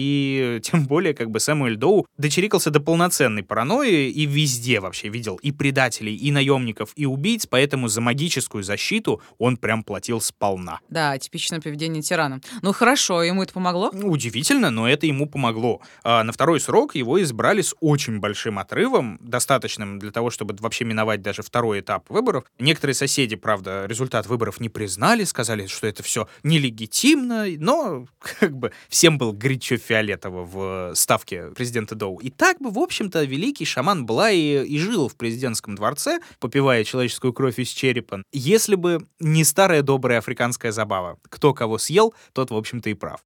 тем более как бы Сэмуэль Доу дочерикался до полноценной паранойи и везде вообще видел и предателей, и наемников, и убийц, поэтому за магическую защиту он прям платил сполна. Да, типичное поведение тирана. Ну хорошо, ему это помогло? Удивительно, но это ему помогло. А на второй срок его избрали с очень большим отрывом, достаточным для того, чтобы вообще миновать даже второй этап выборов. Некоторые соседи, правда, результат выборов не признали, сказали, что это все нелегитимно, но (laughs) как бы всем был горячо фиолетово в ставке президента Доу. И так бы, в общем-то, великий шаман Блай и жил в президентском дворце, попивая человеческую кровь из черепа, если бы не старая добрая африканская забава. Кто кого съел, тот, в общем-то, и прав.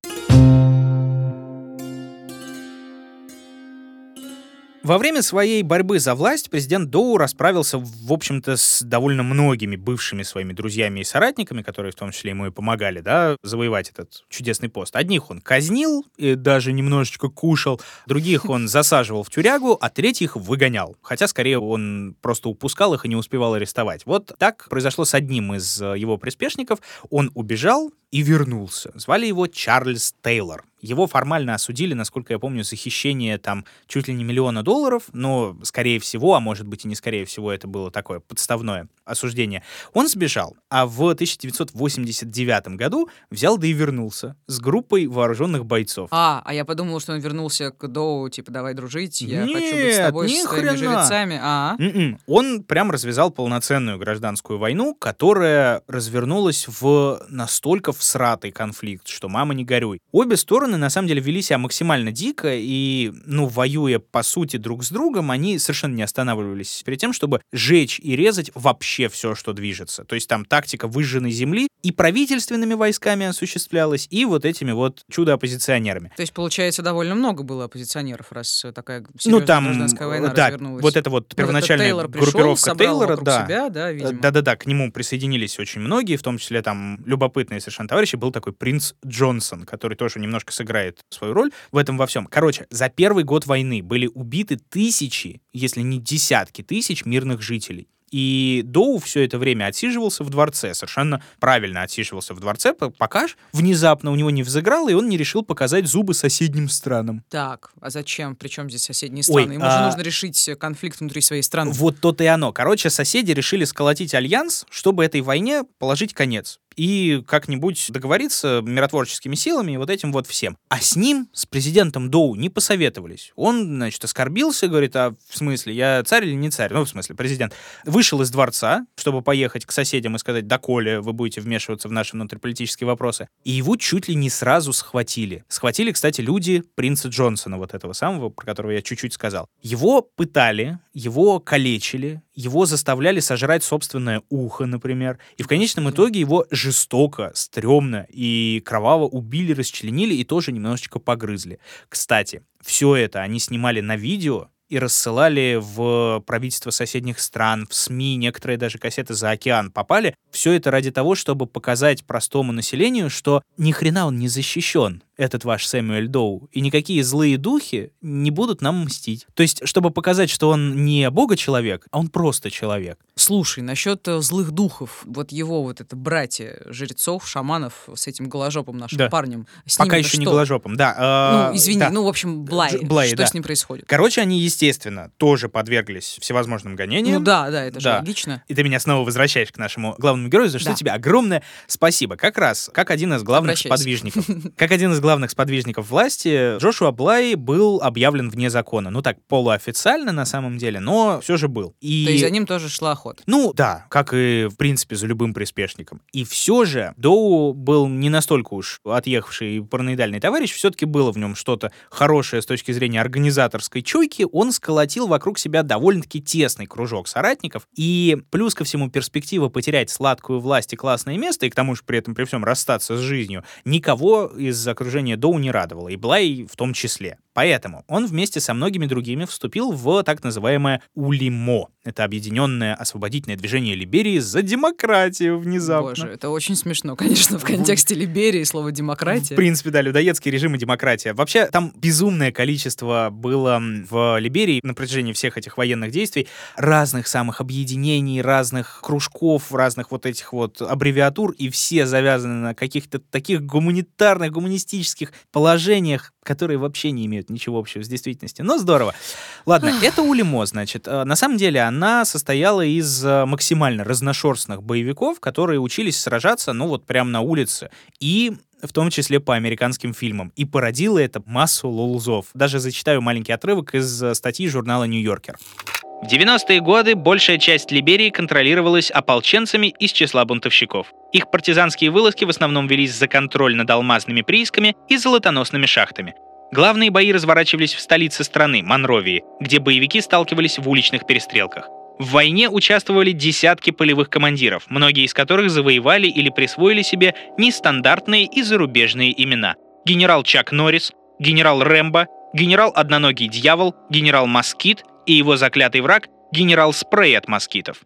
Во время своей борьбы за власть президент Доу расправился, в общем-то, с довольно многими бывшими своими друзьями и соратниками, которые в том числе ему и помогали, да, завоевать этот чудесный пост. Одних он казнил и даже немножечко кушал, других он (laughs) засаживал в тюрягу, а третьих выгонял. Хотя, скорее, он просто упускал их и не успевал арестовать. Вот так произошло с одним из э, его приспешников. Он убежал и вернулся. Звали его Чарльз Тейлор. Его формально осудили, насколько я помню, за хищение там чуть ли не миллиона долларов, но, скорее всего, а может быть и не скорее всего, это было такое подставное осуждение. Он сбежал, а в 1989 году взял да и вернулся с группой вооруженных бойцов. А, а я подумал, что он вернулся к Доу, типа, давай дружить, я Нет, хочу быть с тобой, ни с твоими хрена. жрецами. А, М-м. Он прям развязал полноценную гражданскую войну, которая развернулась в настолько всратый конфликт, что мама не горюй. Обе стороны на самом деле вели себя максимально дико, и, ну, воюя по сути друг с другом, они совершенно не останавливались перед тем, чтобы жечь и резать вообще все, что движется. То есть там тактика выжженной земли и правительственными войсками осуществлялась, и вот этими вот чудо-оппозиционерами. то есть, получается, довольно много было оппозиционеров, раз такая Ну, там, гражданская война да, развернулась. вот это вот Вот первоначальная Тейлор пришел, группировка Тейлора, да, себя, да, видимо. Да-да-да, к нему присоединились очень многие, в том числе там любопытные совершенно товарищи. Был такой принц Джонсон, который тоже немножко сыграет свою роль в этом во всем. Короче, за первый год войны были убиты тысячи, если не десятки тысяч мирных жителей. И Доу все это время отсиживался в дворце, совершенно правильно отсиживался в дворце, пока ж внезапно у него не взыграло, и он не решил показать зубы соседним странам. Так, а зачем? Причем здесь соседние Ой, страны? Ему а- же нужно решить конфликт внутри своей страны. Вот то-то и оно. Короче, соседи решили сколотить альянс, чтобы этой войне положить конец. И как-нибудь договориться миротворческими силами и вот этим вот всем. А с ним, с президентом Доу, не посоветовались. Он, значит, оскорбился, говорит, а в смысле, я царь или не царь? Ну, в смысле, президент. Вышел из дворца, чтобы поехать к соседям и сказать, да, Коля, вы будете вмешиваться в наши внутриполитические вопросы. И его чуть ли не сразу схватили. Схватили, кстати, люди принца Джонсона, вот этого самого, про которого я чуть-чуть сказал. Его пытали, его калечили, его заставляли сожрать собственное ухо, например. И в конечном итоге его жестоко, стрёмно и кроваво убили, расчленили и тоже немножечко погрызли. Кстати, все это они снимали на видео и рассылали в правительство соседних стран, в СМИ, некоторые даже кассеты за океан попали. Все это ради того, чтобы показать простому населению, что ни хрена он не защищен, этот ваш Сэмюэль Доу, и никакие злые духи не будут нам мстить. То есть, чтобы показать, что он не бога-человек, а он просто человек. Слушай, насчет э, злых духов, вот его вот это братья жрецов, шаманов с этим голожопым нашим Да. парнем. С Пока еще не что? голожопом, да. э, Ну, извини, да. ну, в общем, Блай. Блай, что да. с ним происходит? Короче, они, естественно, тоже подверглись всевозможным гонениям. Ну да, да, это же Да. логично. И ты меня снова возвращаешь к нашему главному герою, за что Да. тебе огромное спасибо. Как раз, как один из главных Обращайся. сподвижников. Как один из главных сподвижников власти, Джошуа Блай был объявлен вне закона. Ну так, полуофициально на самом деле, но все же был. И... То есть за ним тоже шла охота. Ну да, как и в принципе за любым приспешником. И все же Доу был не настолько уж отъехавший параноидальный товарищ, все-таки было в нем что-то хорошее с точки зрения организаторской чуйки. Он сколотил вокруг себя довольно-таки тесный кружок соратников. И плюс ко всему перспектива потерять сладкую власть и классное место, и к тому же при этом при всем расстаться с жизнью, никого из окружения Доу не радовало, и Блай в том числе. Поэтому он вместе со многими другими вступил в так называемое УЛИМО. Это Объединенное освободительное движение Либерии за демократию внезапно. Боже, это очень смешно, конечно, в контексте Либерии слово В демократия. принципе, да, людоедский режим и демократия. Вообще, там безумное количество было в Либерии на протяжении всех этих военных действий разных самых объединений, разных кружков, разных вот этих вот аббревиатур, и все завязаны на каких-то таких гуманитарных, гуманистических положениях, которые вообще не имеют ничего общего с действительностью. Но здорово. Ладно, это Улимо, значит. Э, На самом деле она состояла из э, максимально разношерстных боевиков, которые учились сражаться, ну вот прямо на улице. И в том числе по американским фильмам. И породило это массу лулзов. Даже зачитаю маленький отрывок из э, статьи журнала «Нью-Йоркер». В 90-е годы большая часть Либерии контролировалась ополченцами из числа бунтовщиков. Их партизанские вылазки в основном велись за контроль над алмазными приисками и золотоносными шахтами. Главные бои разворачивались в столице страны, Монровии, где боевики сталкивались в уличных перестрелках. В войне участвовали десятки полевых командиров, многие из которых завоевали или присвоили себе нестандартные и зарубежные имена. Генерал Чак Норрис, генерал Рэмбо, генерал Одноногий Дьявол, генерал Москит и его заклятый враг генерал Спрей от москитов.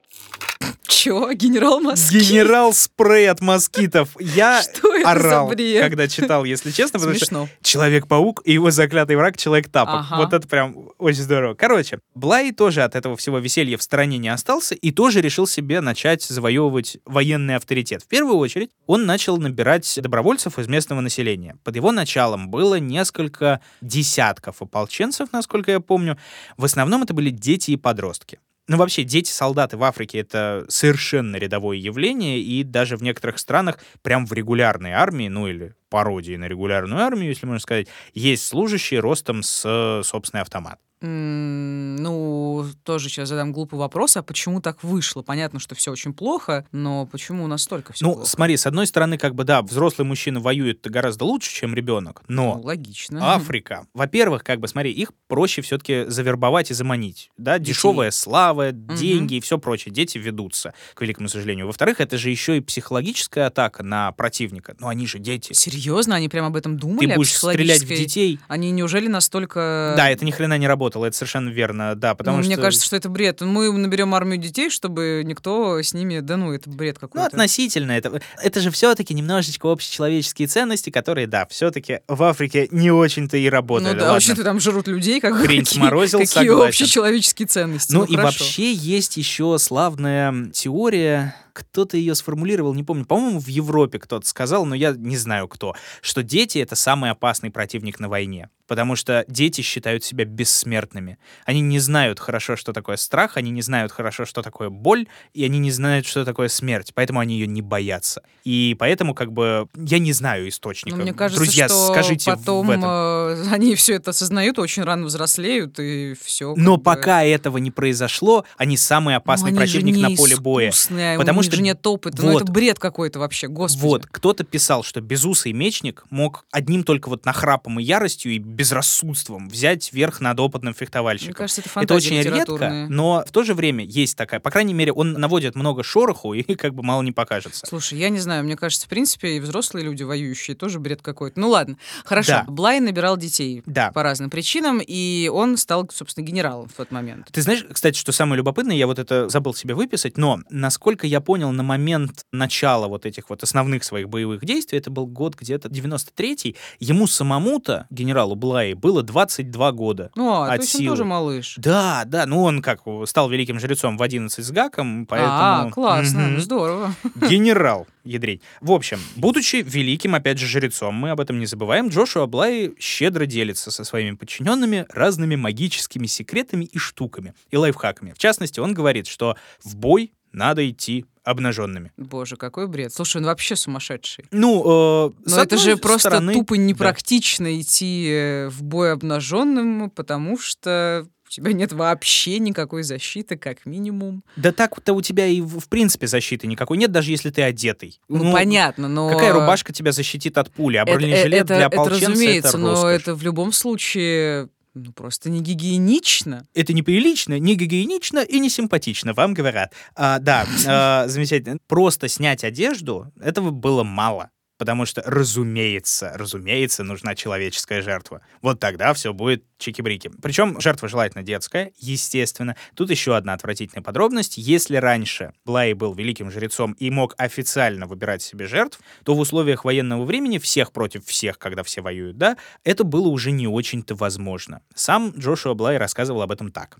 Чё? Генерал Москит? Генерал Спрей от москитов. Я (laughs) Что орал, когда читал, если честно, потому что Смешно. Человек-паук и его заклятый враг Человек-тапок. Ага. Вот это прям очень здорово. Короче, Блай тоже от этого всего веселья в стороне не остался и тоже решил себе начать завоевывать военный авторитет. В первую очередь он начал набирать добровольцев из местного населения. Под его началом было несколько десятков ополченцев, насколько я помню. В основном это были дети и подростки. Ну, вообще, дети-солдаты в Африке — это совершенно рядовое явление, и даже в некоторых странах прям в регулярной армии, ну или пародии на регулярную армию, если можно сказать, есть служащие ростом с э, собственный автомат. Ну, тоже сейчас задам глупый вопрос, а почему так вышло? Понятно, что все очень плохо, но почему настолько все ну, плохо? смотри, с одной стороны, как бы, да, взрослый мужчина воюет гораздо лучше, чем ребенок, но Ну, логично. Африка. Во-первых, как бы, смотри, их проще все-таки завербовать и заманить. Да, Детей. дешевая слава, деньги и все прочее. Дети ведутся, к великому сожалению. Во-вторых, это же еще и психологическая атака на противника. Ну, они же дети. Серьезно? Они прям об этом думали? Ты будешь стрелять в детей. Они неужели настолько... Да, это ни хрена не работало, это совершенно верно, да, потому Ну, что... Мне кажется, что это бред. Мы наберем армию детей, чтобы никто с ними... Да ну, это бред Ну, какой-то. относительно. Это, это же все-таки немножечко общечеловеческие ценности, которые, да, все-таки в Африке не очень-то и работали. Ну да, вообще-то там жрут людей, как Хрень сморозил, какие согласен. общечеловеческие ценности. Ну, Ну, и хорошо. вообще есть еще славная теория, кто-то ее сформулировал, не помню, по-моему, в Европе кто-то сказал, но я не знаю кто, что дети — это самый опасный противник на войне. Потому что дети считают себя бессмертными. Они не знают хорошо, что такое страх, они не знают хорошо, что такое боль, и они не знают, что такое смерть, поэтому они ее не боятся. И поэтому, как бы, я не знаю источника. Ну, мне кажется, Друзья, что скажите потом в этом. э, (laughs) они все это осознают, очень рано взрослеют, и все. Но пока этого не произошло, они самый опасный противник на поле боя. Потому что же нет опыта. Ну, вот. это бред какой-то вообще, господи. Вот, кто-то писал, что безусый мечник мог одним только вот нахрапом и яростью и безрассудством взять верх над опытным Мне фехтовальщиком. кажется, это Это очень редко, но в то же время есть такая. По крайней мере, он наводит много шороху и (laughs) как бы мало не покажется. Слушай, я не знаю, мне кажется, в принципе, и взрослые люди воюющие тоже бред какой-то. Ну ладно, хорошо. Да. Блай набирал детей Да. по разным причинам, и он стал, собственно, генералом в тот момент. Ты знаешь, кстати, что самое любопытное, я вот это забыл себе выписать, но, насколько я понял, на момент начала вот этих вот основных своих боевых действий, это был год где-то 93-й, ему самому-то, генералу Блай, было 22 года. Ну, а, От то есть он силы. тоже малыш. Да, да, ну он как стал великим жрецом в 11 с гаком, поэтому... А, классно, Мгм. здорово. (laughs) Генерал, ядрить. В общем, будучи великим, опять же, жрецом, мы об этом не забываем, Джошуа Блай щедро делится со своими подчиненными разными магическими секретами и штуками, и лайфхаками. В частности, он говорит, что в бой надо идти обнаженными. Боже, какой бред. Слушай, он вообще сумасшедший. Ну, э, Но это же просто стороны, тупо да. непрактично идти э, в бой обнаженным, потому что у тебя нет вообще никакой защиты, как минимум. Да так-то у тебя и в в принципе защиты никакой нет, даже если ты одетый. Ну, понятно, но... Какая рубашка тебя защитит от пули? А Это- бронежилет это, для это ополченца разумеется, это но это в любом случае ну, просто не гигиенично. это неприлично, не гигиенично и не симпатично, вам говорят. А, да, а, замечательно. Просто снять одежду, этого было мало. Потому что, разумеется, разумеется, нужна человеческая жертва. Вот тогда все будет чики-брики. Причем жертва желательно детская, естественно. Тут еще одна отвратительная подробность. Если раньше Блай был великим жрецом и мог официально выбирать себе жертв, то в условиях военного времени всех против всех, когда все воюют, да, это было уже не очень-то возможно. Сам Джошуа Блай рассказывал об этом так.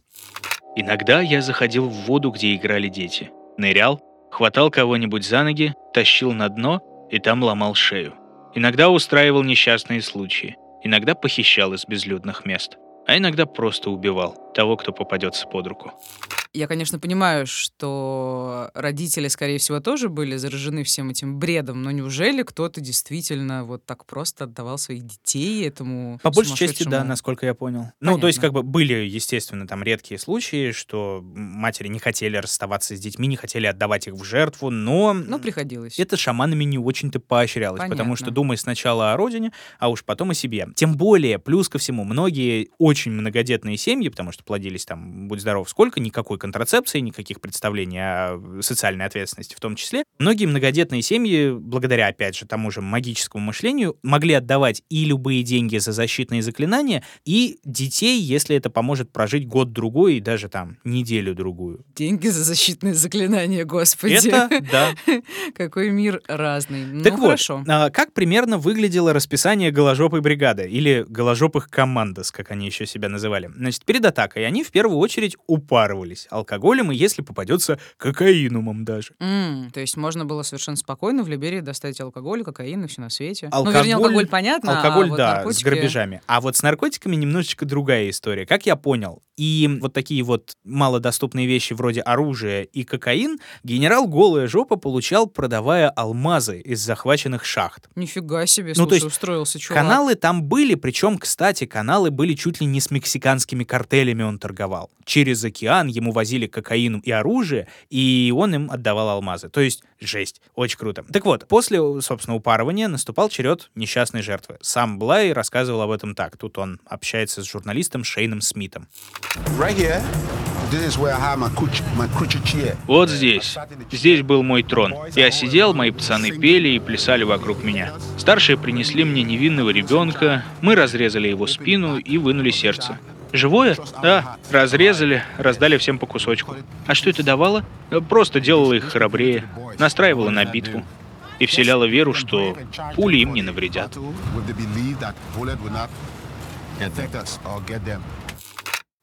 Иногда я заходил в воду, где играли дети. Нырял, хватал кого-нибудь за ноги, тащил на дно и там ломал шею. Иногда устраивал несчастные случаи. Иногда похищал из безлюдных мест. А иногда просто убивал того, кто попадется под руку. Я, конечно, понимаю, что родители, скорее всего, тоже были заражены всем этим бредом, но неужели кто-то действительно вот так просто отдавал своих детей этому По большей части, да, насколько я понял. Ну, то есть, Понятно. как бы были, естественно, там редкие случаи, что матери не хотели расставаться с детьми, не хотели отдавать их в жертву, но Ну, приходилось. это шаманами не очень-то поощрялось, потому что Понятно. думай сначала о родине, а уж потом о себе. Тем более, плюс ко всему, многие очень многодетные семьи, потому что плодились там, будь здоров, сколько, никакой контрацепции, никаких представлений о социальной ответственности в том числе. Многие многодетные семьи, благодаря, опять же, тому же магическому мышлению, могли отдавать и любые деньги за защитные заклинания, и детей, если это поможет прожить год-другой и даже там неделю-другую. Деньги за защитные заклинания, господи. Это, да. (laughs) Какой мир разный. Так ну, вот, хорошо. а, как примерно выглядело расписание голожопой бригады или голожопых командос, как они еще себя называли? Значит, перед атакой они в первую очередь упарывались алкоголем и, если попадется, кокаинумом даже. М, то есть можно было совершенно спокойно в Либерии достать алкоголь, кокаин и все на свете. ну, Алкоголь- вернее, алкоголь понятно, Алкоголь, а вот да, наркотики... с грабежами. А вот с наркотиками немножечко другая история, как я понял. И вот такие вот малодоступные вещи вроде оружия и кокаин генерал Голая Жопа получал, продавая алмазы из захваченных шахт. Нифига себе, Ну, то слушай, есть устроился чувак. Каналы там были, причем, кстати, каналы были чуть ли не с мексиканскими картелями он торговал. Через океан ему возили кокаин и оружие, и он им отдавал алмазы. То есть жесть, очень круто. Так вот, после, собственно, упарывания наступал черед несчастной жертвы. Сам Блай рассказывал об этом так. Тут он общается с журналистом Шейном Смитом. Right here, Вот здесь. Здесь был мой трон. Я сидел, мои пацаны пели и плясали вокруг меня. Старшие принесли мне невинного ребенка, мы разрезали его спину и вынули сердце. Живое? Да. Разрезали, раздали всем по кусочку. А что это давало? Просто делало их храбрее, настраивало на битву и вселяло веру, что пули им не навредят.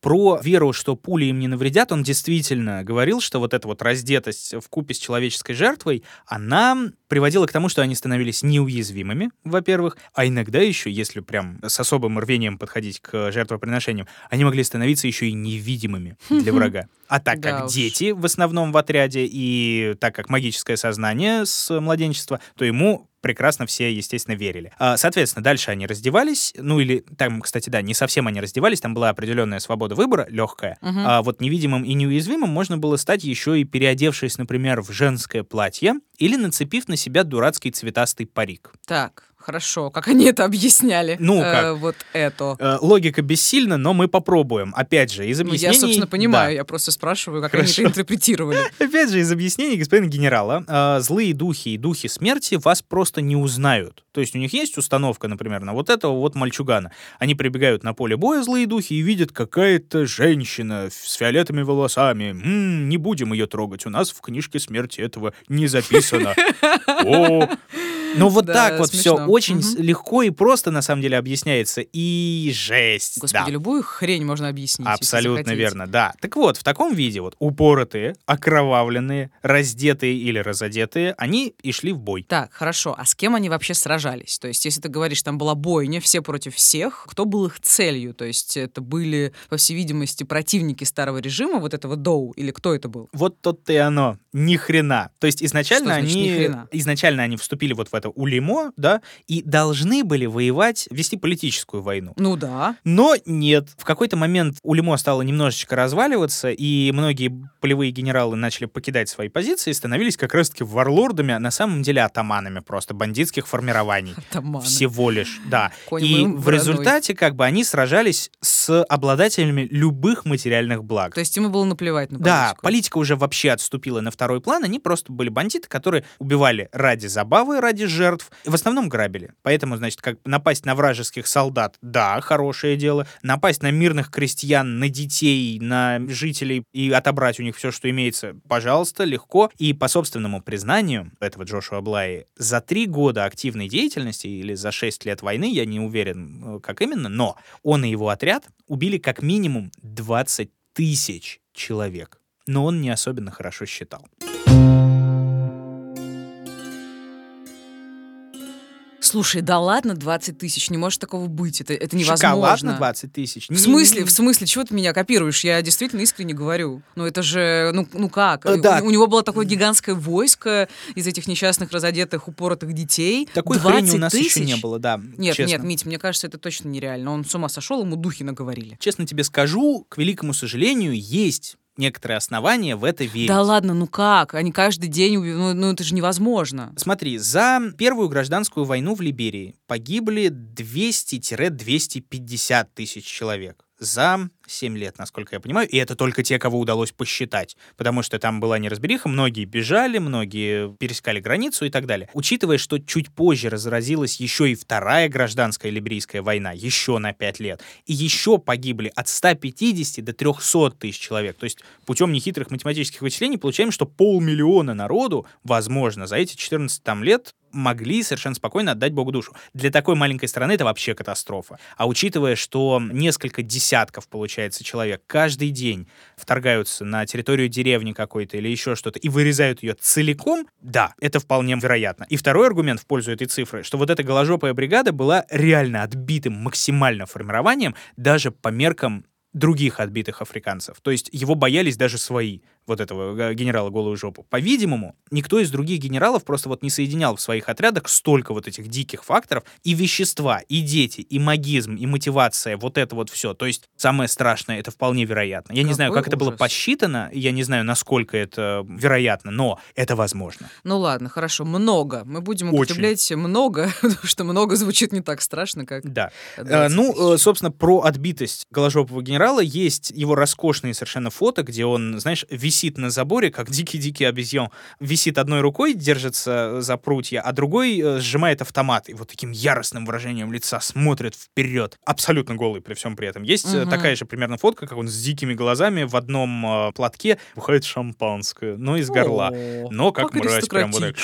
Про веру, что пули им не навредят, он действительно говорил, что вот эта вот раздетость в купе с человеческой жертвой, она приводила к тому, что они становились неуязвимыми, во-первых, а иногда еще, если прям с особым рвением подходить к жертвоприношениям, они могли становиться еще и невидимыми для (laughs) врага. А так Да как уж. дети в основном в отряде, и так как магическое сознание с младенчества, то ему прекрасно все, естественно, верили. А, Соответственно, дальше они раздевались, ну или там, кстати, да, не совсем они раздевались, там была определенная свобода выбора, легкая. Мгм. А вот невидимым и неуязвимым можно было стать еще и переодевшись, например, в женское платье или нацепив на себя дурацкий цветастый парик. Так, хорошо. Как они это объясняли? Ну, Э, как? вот это. Э, логика бессильна, но мы попробуем. Опять же, из Ну, объяснений... я, собственно, понимаю, Да. я просто спрашиваю, как Хорошо. они это интерпретировали. (laughs) Опять же, из объяснений господина генерала, э, злые духи и духи смерти вас просто не узнают. То есть у них есть установка, например, на вот этого вот мальчугана. Они прибегают на поле боя, злые духи, и видят какая-то женщина с фиолетовыми волосами. М, не будем ее трогать, у нас в книжке смерти этого не записано. (laughs) О, ну вот Да, так вот все смешно. очень Мгм. с- легко и просто на самом деле объясняется. И жесть. Господи, да. любую хрень можно объяснить. Абсолютно верно, да. Так вот, в таком виде вот упоротые, окровавленные, раздетые или разодетые, они и шли в бой. Так, хорошо. А с кем они вообще сражались? То есть, если ты говоришь, там была бойня, все против всех, кто был их целью? То есть, это были, по всей видимости, противники старого режима, вот этого Доу, или кто это был? Вот то-то и оно. Ни хрена. То есть изначально они изначально они вступили вот в это улимо, да, и должны были воевать, вести политическую войну. Ну да. Но нет. В какой-то момент Улимо стало немножечко разваливаться, и многие полевые генералы начали покидать свои позиции и становились как раз-таки варлордами, а на самом деле атаманами просто бандитских формирований. Атаманы. Всего лишь, да. Конь И в вороной. результате как бы они сражались с обладателями любых материальных благ. То есть, ему было наплевать на Да, политику. политика уже вообще отступила на второй план, они просто были бандиты, которые убивали ради забавы, ради жертв, и в основном грабили. Поэтому, значит, как напасть на вражеских солдат, да, хорошее дело, напасть на мирных крестьян, на детей, на жителей и отобрать у них все, что имеется, пожалуйста, легко. И по собственному признанию этого Джошуа Блай, за три года активной деятельности или за шесть лет войны, я не уверен, э, как именно, но он и его отряд убили как минимум 20 тысяч человек. Но он не особенно хорошо считал. Слушай, да ладно, 20 тысяч, не может такого быть, это, это невозможно. Шоколад на 20 тысяч? В смысле, в смысле, чего ты меня копируешь? Я действительно искренне говорю. Ну это же, ну, ну как? Э, да. У, у него было такое гигантское войско из этих несчастных, разодетых, упоротых детей. Такой 20 хрени у нас еще тысяч? не было, да. Нет, честно. нет, Мить, мне кажется, это точно нереально. Он с ума сошел, ему духи наговорили. Честно тебе скажу, к великому сожалению, есть некоторые основания в это верить. Да ладно, ну как? Они каждый день убивают. Ну, ну это же невозможно. Смотри, за первую гражданскую войну в Либерии погибли 200-250 тысяч человек. За 7 лет, насколько я понимаю, и это только те, кого удалось посчитать, потому что там была неразбериха, многие бежали, многие пересекали границу и так далее. Учитывая, что чуть позже разразилась еще и вторая гражданская либерийская война, еще на 5 лет, и еще погибли от 150 до 300 тысяч человек, то есть путем нехитрых математических вычислений получаем, что полмиллиона народу, возможно, за эти 14 там лет могли совершенно спокойно отдать Богу душу. Для такой маленькой страны это вообще катастрофа. А учитывая, что несколько десятков, получается, человек каждый день вторгаются на территорию деревни какой-то или еще что-то и вырезают ее целиком, да, это вполне вероятно. И второй аргумент в пользу этой цифры, что вот эта голожопая бригада была реально отбитым максимально формированием даже по меркам других отбитых африканцев. То есть его боялись даже свои вот этого э, генерала голую жопу. По-видимому, никто из других генералов просто вот не соединял в своих отрядах столько вот этих диких факторов и вещества, и дети, и магизм, и мотивация, вот это вот все. То есть самое страшное, это вполне вероятно. Я Какой не знаю, как ужас. это было посчитано, я не знаю, насколько это вероятно, но это возможно. Ну ладно, хорошо, много. Мы будем употреблять Очень. много, (laughs) потому что много звучит не так страшно, как Да. Э, ну, э, собственно, про отбитость голожопого генерала есть его роскошные совершенно фото, где он, знаешь, висит висит на заборе, как дикий-дикий обезьян. Висит одной рукой, держится за прутья, а другой э, сжимает автомат. И вот таким яростным выражением лица смотрит вперед. Абсолютно голый при всем при этом. Есть угу. такая же примерно фотка, как он с дикими глазами в одном э, платке выходит шампанское, но из горла. Но как, как мразь прям вот так.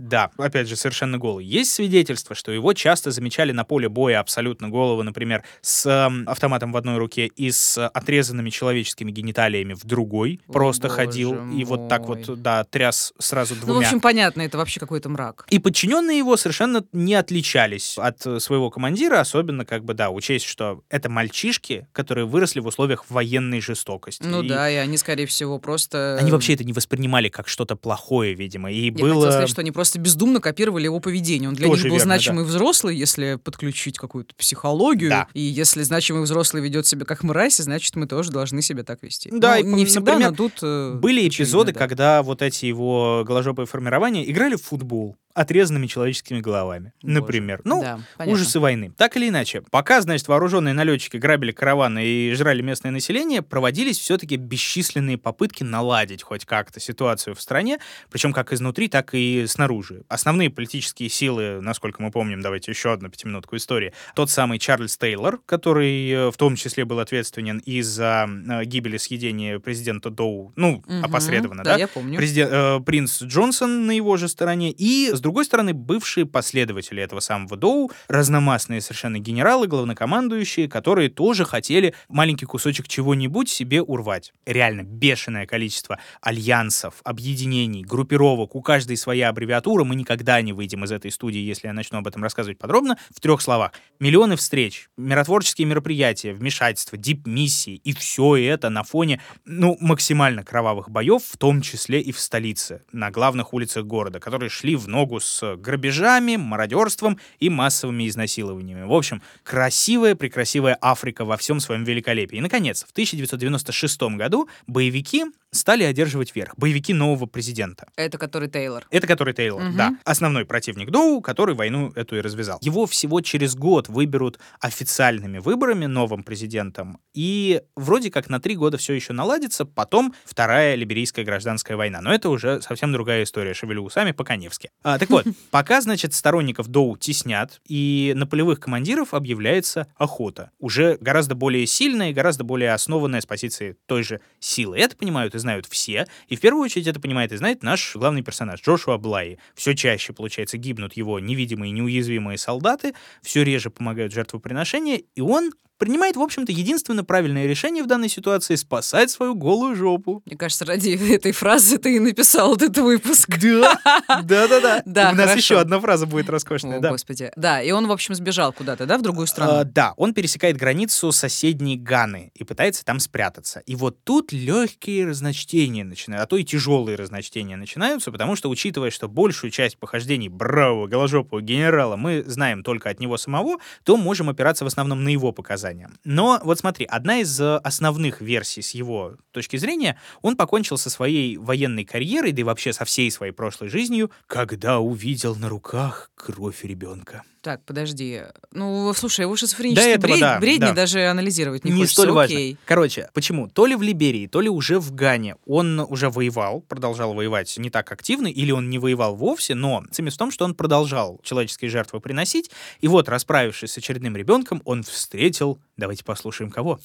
Да, опять же, совершенно голый. Есть свидетельство, что его часто замечали на поле боя абсолютно голого, например, с э, автоматом в одной руке и с отрезанными человеческими гениталиями в другой. Просто просто Боже ходил мой. и вот так вот, да, тряс сразу двумя. Ну, в общем, понятно, это вообще какой-то мрак. И подчиненные его совершенно не отличались от э, своего командира, особенно, как бы, да, учесть, что это мальчишки, которые выросли в условиях военной жестокости. Ну и... да, и они, скорее всего, просто... Они вообще это не воспринимали как что-то плохое, видимо, и Я было... хотела сказать, что они просто бездумно копировали его поведение. Он для Тоже них был верно, значимый да. взрослый, если подключить какую-то психологию, да. и если значимый взрослый ведет себя как мразь, значит, мы тоже должны себя так вести. Да, ну, и, не всегда, например, но тут были эпизоды, да. когда вот эти его голожопые формирования играли в футбол отрезанными человеческими головами, Боже. например. Ну, да, ужасы войны. Так или иначе, пока, значит, вооруженные налетчики грабили караваны и жрали местное население, проводились все-таки бесчисленные попытки наладить хоть как-то ситуацию в стране, причем как изнутри, так и снаружи. Основные политические силы, насколько мы помним, давайте еще одну пятиминутку истории, тот самый Чарльз Тейлор, который э, в том числе был ответственен и за э, гибели съедения президента Доу, ну, угу, опосредованно, да? Да, я помню. Президент, э, принц Джонсон на его же стороне, и с другой стороны, бывшие последователи этого самого Доу, разномастные совершенно генералы, главнокомандующие, которые тоже хотели маленький кусочек чего-нибудь себе урвать. Реально бешеное количество альянсов, объединений, группировок, у каждой своя аббревиатура. Мы никогда не выйдем из этой студии, если я начну об этом рассказывать подробно. В трех словах. Миллионы встреч, миротворческие мероприятия, вмешательства, дип-миссии. И все это на фоне, ну, максимально кровавых боев, в том числе и в столице, на главных улицах города, которые шли в ногу ногу с грабежами, мародерством и массовыми изнасилованиями. В общем, красивая, прекрасивая Африка во всем своем великолепии. И, наконец, в 1996 году боевики стали одерживать верх. Боевики нового президента. Это который Тейлор. Это который Тейлор, угу. да. Основной противник Доу, который войну эту и развязал. Его всего через год выберут официальными выборами новым президентом. И вроде как на три года все еще наладится. Потом вторая либерийская гражданская война. Но это уже совсем другая история. Шевелю усами по-коневски. А, так вот, пока, значит, сторонников Доу теснят, и на полевых командиров объявляется охота. Уже гораздо более сильная и гораздо более основанная с позиции той же силы. Это понимают и знают все. И в первую очередь это понимает и знает наш главный персонаж Джошуа Блай. Все чаще, получается, гибнут его невидимые, неуязвимые солдаты, все реже помогают жертвоприношения, и он принимает, в общем-то, единственно правильное решение в данной ситуации — спасать свою голую жопу. Мне кажется, ради этой фразы ты и написал этот выпуск. Да, да-да-да. (laughs) Да, У нас еще одна фраза будет роскошная, да. господи. Да, и он, в общем, сбежал куда-то, да, в другую страну? А, да, он пересекает границу соседней Ганы и пытается там спрятаться. И вот тут легкие разночтения начинают, а то и тяжелые разночтения начинаются, потому что, учитывая, что большую часть похождений бравого голожопого генерала мы знаем только от него самого, то можем опираться в основном на его показания наказания. Но вот смотри, одна из э, основных версий с его точки зрения, он покончил со своей военной карьерой, да и вообще со всей своей прошлой жизнью, когда увидел на руках кровь ребенка. Так, подожди. Ну, слушай, его шизофренический До этого, бред- да, бредни да. даже анализировать не, не хочется. столь важно. Окей. Короче, почему? То ли в Либерии, то ли уже в Гане он уже воевал, продолжал воевать не так активно, или он не воевал вовсе, но цимис в том, что он продолжал человеческие жертвы приносить, и вот, расправившись с очередным ребенком, он встретил, давайте послушаем кого.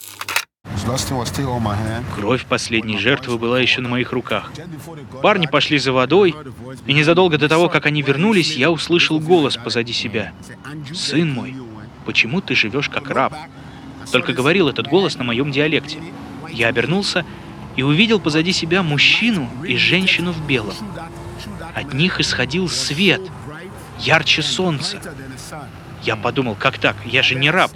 Кровь последней жертвы была еще на моих руках. Парни пошли за водой, и незадолго до того, как они вернулись, я услышал голос позади себя. «Сын мой, почему ты живешь как раб?» Только говорил этот голос на моем диалекте. Я обернулся и увидел позади себя мужчину и женщину в белом. От них исходил свет, ярче солнца. Я подумал, как так? Я же не раб.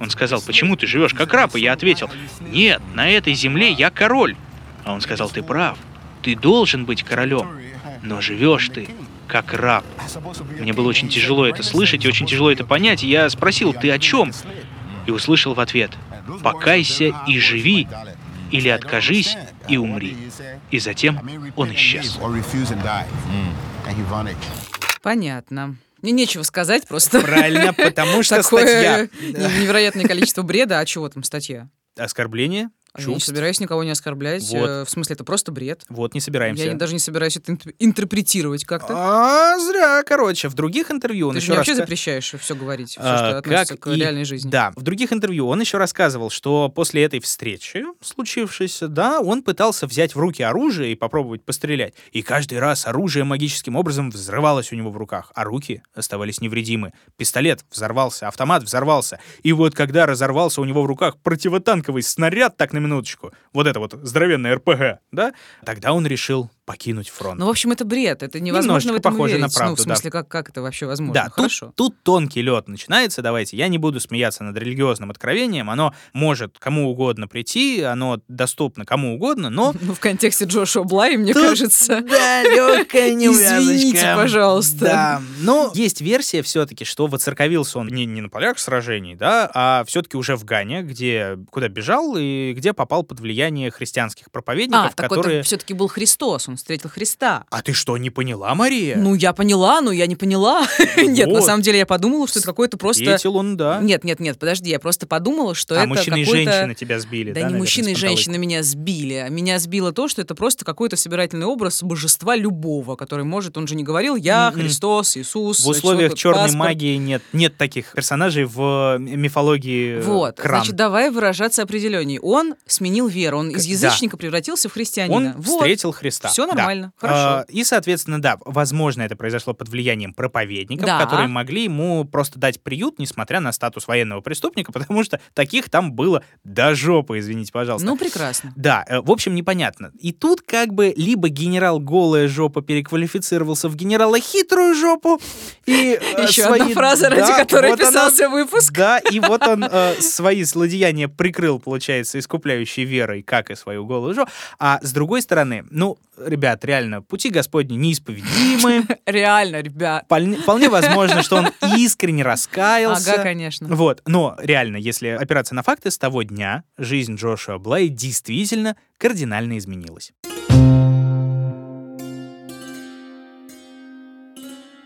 Он сказал, почему ты живешь как раб? И я ответил, нет, на этой земле я король. А он сказал, ты прав, ты должен быть королем, но живешь ты как раб. Мне было очень тяжело это слышать и очень тяжело это понять, и я спросил, ты о чем? И услышал в ответ, покайся и живи, или откажись и умри. И затем он исчез. Vanished. Понятно. Мне нечего сказать, просто Правильно, потому что (laughs) такое статья. невероятное количество бреда. А чего там статья? Оскорбление, А Я не чувств. собираюсь никого не оскорблять. Вот. э, В смысле, это просто бред. Вот, не собираемся. Я не- даже не собираюсь это инт- интерпретировать как-то. А, зря, короче. В других интервью он Ты еще мне вообще запрещаешь все говорить, все, А, что относится как к и- реальной жизни. Да, в других интервью он еще рассказывал, что после этой встречи, случившейся, да, он пытался взять в руки оружие и попробовать пострелять. И каждый раз оружие магическим образом взрывалось у него в руках, а руки оставались невредимы. Пистолет взорвался, автомат взорвался. И вот когда разорвался у него в руках противотанковый снаряд, так на минуточку, вот это вот здоровенное РПГ, да, тогда он решил покинуть фронт. Ну, в общем, это бред. Это невозможно Немножечко в этом похоже на верить. Ну, правду, в да. смысле, как, как это вообще возможно? Да, тут, Хорошо. тут тонкий лед начинается. Давайте, я не буду смеяться над религиозным откровением. Оно может кому угодно прийти, оно доступно кому угодно, но... (laughs) Ну, в контексте Джошуа Блай, мне Тут, кажется. (laughs) Да, легкая (laughs) Извините, пожалуйста. Да, но есть версия все-таки, что воцерковился он не, не на полях сражений, да, а все-таки уже в Гане, где, куда бежал и где попал под влияние христианских проповедников, А, так которые... все-таки был Христос, он встретил Христа. А ты что, не поняла, Мария? Ну, я поняла, но я не поняла. (laughs) Нет, на самом деле я подумала, что это какой-то просто... Встретил он, да. Нет, нет, нет, подожди, я просто подумала, что а это мужчина и какой-то... женщина тебя сбили, Да, да, не мужчина и женщина меня сбили. а Меня сбило то, что это просто какой-то собирательный образ божества любого, который может, он же не говорил, я. Христос, Иисус. В условиях черной паспорт». магии нет, нет таких персонажей в э, мифологии э, Вот, значит, давай выражаться определенней. Он сменил веру, он из язычника превратился в христианина. Он встретил Христа. Всё Да. нормально, хорошо. А, и, соответственно, да, возможно, это произошло под влиянием проповедников, Да. которые могли ему просто дать приют, несмотря на статус военного преступника, (laughs) потому что таких там было до жопы, извините, пожалуйста. Ну, прекрасно. Да, э, в общем, непонятно. И тут как бы либо генерал голая жопа переквалифицировался в генерала хитрую жопу, и э, (laughs) Еще одна фраза, ради которой писался выпуск. Да, и вот он э, свои злодеяния прикрыл, получается, искупляющей верой, как и свою голую жопу. А с другой стороны, ну, ребят, реально, пути Господни неисповедимы. (laughs) Реально, ребят. Вполне, возможно, что он (laughs) искренне раскаялся. Ага, конечно. Вот, но реально, если опираться на факты, с того дня жизнь Джошуа Блей действительно кардинально изменилась.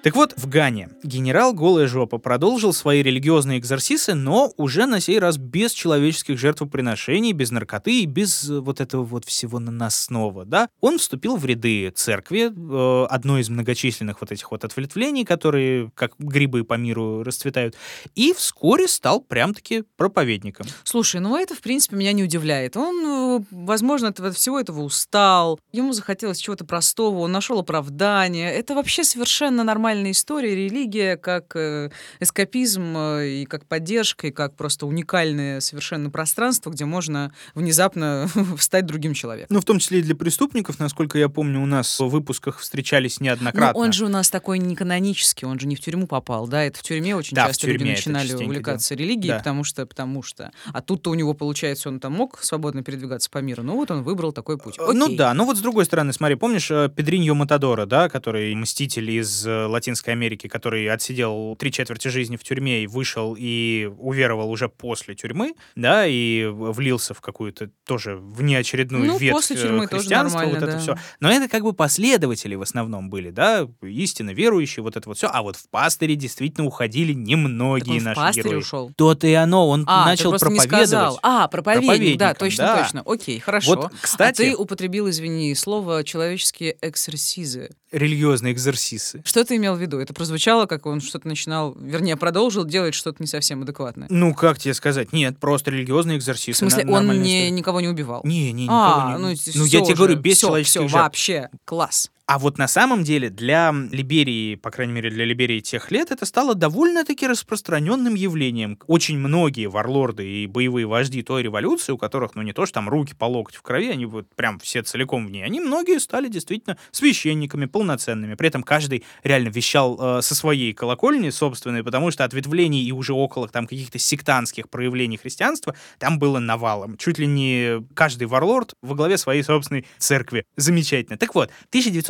Так вот, в Гане генерал Голая Жопа продолжил свои религиозные экзорсисы, но уже на сей раз без человеческих жертвоприношений, без наркоты и без э, вот этого вот всего наносного, да. Он вступил в ряды церкви, э, одной из многочисленных вот этих вот ответвлений, которые как грибы по миру расцветают, и вскоре стал прям-таки проповедником. Слушай, ну это, в принципе, меня не удивляет. Он, э, возможно, от всего этого устал. Ему захотелось чего-то простого, он нашел оправдание. Это вообще совершенно нормальная история. Религия как э, эскапизм э, и как поддержка, и как просто уникальное совершенно пространство, где можно внезапно (laughs) стать другим человеком. Ну, в том числе и для преступников, насколько я помню, у нас в выпусках встречались Но неоднократно. он же у нас такой не канонический, он же не в тюрьму попал, да, это в тюрьме очень Да, часто люди тюрьме это начинали увлекаться религией, Да. потому что, потому что. А тут-то у него, получается, он там мог свободно передвигаться по миру, ну вот он выбрал такой путь. Ну Окей. да, ну вот с другой стороны, смотри, помнишь э, Педриньо Матадора, да, который мститель из Латинской Америки, который отсидел три четверти жизни в тюрьме и вышел и уверовал уже после тюрьмы, да, и влился в какую-то тоже внеочередную Ну, ветвь после э, тюрьмы тоже христианства, нормально, вот это да. все. Но это как бы последователи в основном были, да, истинно верующие, вот это вот все. А вот в пастыре действительно уходили Так немногие в наши герои. ушел. То-то и оно, он А, начал проповедовать. А, проповедник, да, точно, да. точно. Окей, хорошо. Вот, кстати, А ты употребил, извини, слово «человеческие эксерсизы». Религиозные экзорсисы. Что ты имел в виду? Это прозвучало, как он что-то начинал, вернее, продолжил делать что-то не совсем адекватное. Ну, как тебе сказать? Нет, просто религиозные экзорсисы. В смысле, он не, история. никого не убивал? Не, не, никого а, не... ну, ну я тебе говорю, без все, человеческих все, жертв. вообще, класс. А вот на самом деле для Либерии, по крайней мере для Либерии тех лет, это стало довольно-таки распространенным явлением. Очень многие варлорды и боевые вожди той революции, у которых, ну не то, что там руки по локоть в крови, они вот прям все целиком в ней, они многие стали действительно священниками, полноценными. При этом каждый реально вещал э, со своей колокольни собственной, потому что ответвлений и уже около там каких-то сектантских проявлений христианства там было навалом. Чуть ли не каждый варлорд во главе своей собственной церкви. Замечательно. Так вот,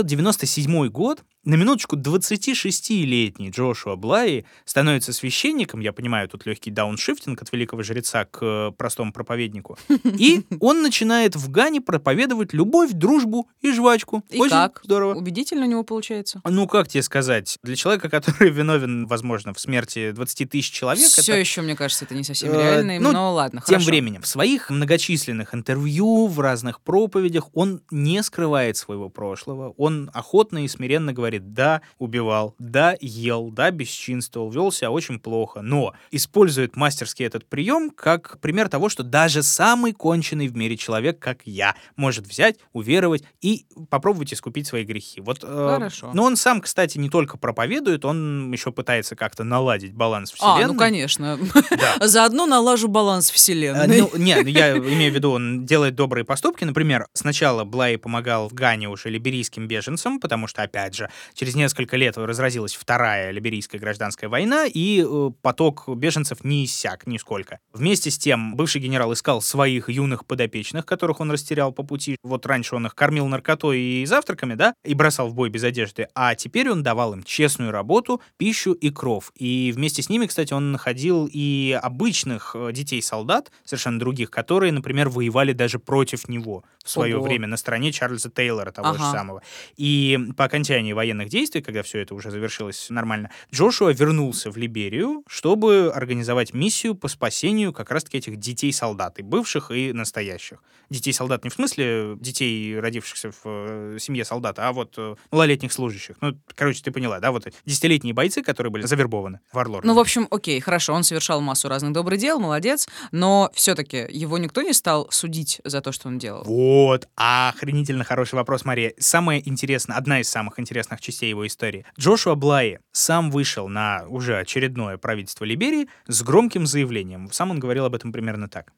1997 год, на минуточку 26-летний Джошуа Блай становится священником, я понимаю, тут легкий дауншифтинг от великого жреца к э, простому проповеднику, (laughs) и он начинает в Гане проповедовать любовь, дружбу и жвачку. И Очень как? здорово. Убедительно у него получается? Ну, как тебе сказать, для человека, который виновен, возможно, в смерти 20 тысяч человек, Все это еще, мне кажется, это не совсем Э, реально, ну, но ладно, Тем хорошо. временем, в своих многочисленных интервью, в разных проповедях он не скрывает своего прошлого. Он охотно и смиренно говорит, да, убивал, да, ел, да, бесчинствовал, вел себя очень плохо, но использует мастерски этот прием как пример того, что даже самый конченый в мире человек, как я, может взять, уверовать и попробовать искупить свои грехи. Вот, э, Хорошо. Но он сам, кстати, не только проповедует, он еще пытается как-то наладить баланс вселенной. А, ну конечно. Да. (laughs) Заодно налажу баланс А, вселенной. Ну, нет, я имею в виду, он делает добрые поступки. Например, сначала Блай помогал в Гане уже либерийским беженцам, потому что, опять же, через несколько лет разразилась вторая либерийская гражданская война, и э, поток беженцев не иссяк нисколько. Вместе с тем, бывший генерал искал своих юных подопечных, которых он растерял по пути. Вот раньше он их кормил наркотой и завтраками, да, и бросал в бой без одежды, а теперь он давал им честную работу, пищу и кров. И вместе с ними, кстати, он находил и обычных э, детей-солдат, совершенно других, которые, например, воевали даже против него в свое Ого. время на стороне Чарльза Тейлора, того же Ага. самого. И по окончании военных действий, когда все это уже завершилось нормально, Джошуа вернулся в Либерию, чтобы организовать миссию по спасению как раз-таки этих детей-солдат, и бывших, и настоящих. Детей-солдат не в смысле детей, родившихся в э, семье солдата, а вот э, малолетних служащих. Ну, короче, ты поняла, да, вот десятилетние бойцы, которые были завербованы в Варлорд. Ну, в общем, окей, хорошо, он совершал массу разных добрых дел, молодец, но все-таки его никто не стал судить за то, что он делал. Вот, охренительно хороший вопрос, Мария. Самое интересное, одна из самых интересных частей его истории. Джошуа Блай сам вышел на уже очередное правительство Либерии с громким заявлением. Сам он говорил об этом примерно так.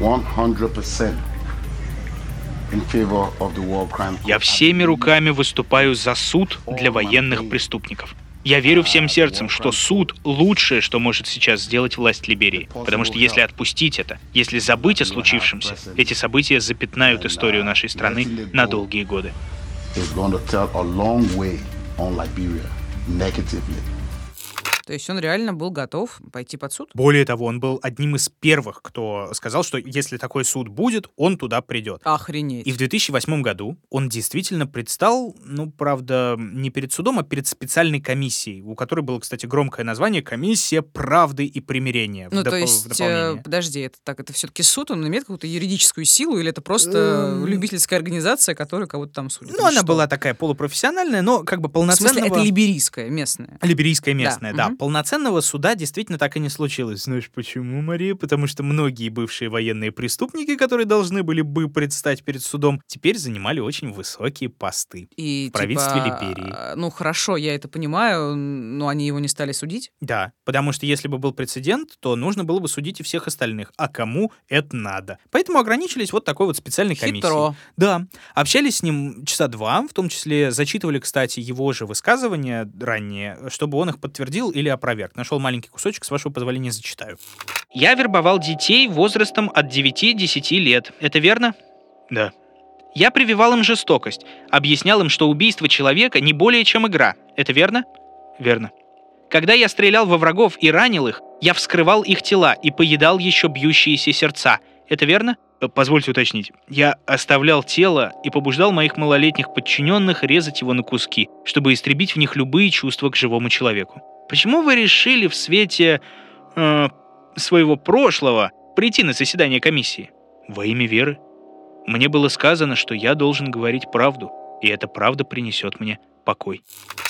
100% in favor of the war crime. Я всеми руками выступаю за суд для военных преступников. Я верю всем сердцем, что суд — лучшее, что может сейчас сделать власть Либерии. Потому что если отпустить это, если забыть о случившемся, эти события запятнают историю нашей страны на долгие годы. Is going to tell a long way on Liberia negatively. То есть он реально был готов пойти под суд? Более того, он был одним из первых, кто сказал, что если такой суд будет, он туда придет. Охренеть. И в 2008 году он действительно предстал, ну, правда, не перед судом, а перед специальной комиссией, у которой было, кстати, громкое название «Комиссия правды и примирения». в Ну, доп- то в есть, э, подожди, это так, это все-таки суд, он имеет какую-то юридическую силу, или это просто Эм. любительская организация, которая кого-то там судит? Ну, она что? была такая полупрофессиональная, но как бы В полноценного... смысле, это либерийская, местная. Либерийская местная, да. Полноценного суда действительно так и не случилось. Знаешь почему, Мария? Потому что многие бывшие военные преступники, которые должны были бы предстать перед судом, теперь занимали очень высокие посты. И, В правительстве типа, Либерии. э, Ну, хорошо, я это понимаю, но они его не стали судить. Да, потому что если бы был прецедент, то нужно было бы судить и всех остальных. А кому это надо? Поэтому ограничились вот такой вот специальной комиссией. Хитро. Да, общались с ним часа два, в том числе зачитывали, кстати, его же высказывания ранее, чтобы он их подтвердил или опроверг. Нашел маленький кусочек, с вашего позволения зачитаю. Я вербовал детей возрастом от 9-10 лет. Это верно? Да. Я прививал им жестокость, объяснял им, что убийство человека не более чем игра. Это верно? Верно. Когда я стрелял во врагов и ранил их, я вскрывал их тела и поедал еще бьющиеся сердца. Это верно? Позвольте уточнить. Я оставлял тело и побуждал моих малолетних подчиненных резать его на куски, чтобы истребить в них любые чувства к живому человеку. Почему вы решили в свете э, своего прошлого прийти на заседание комиссии? Во имя веры. Мне было сказано, что я должен говорить правду, и эта правда принесет мне покой.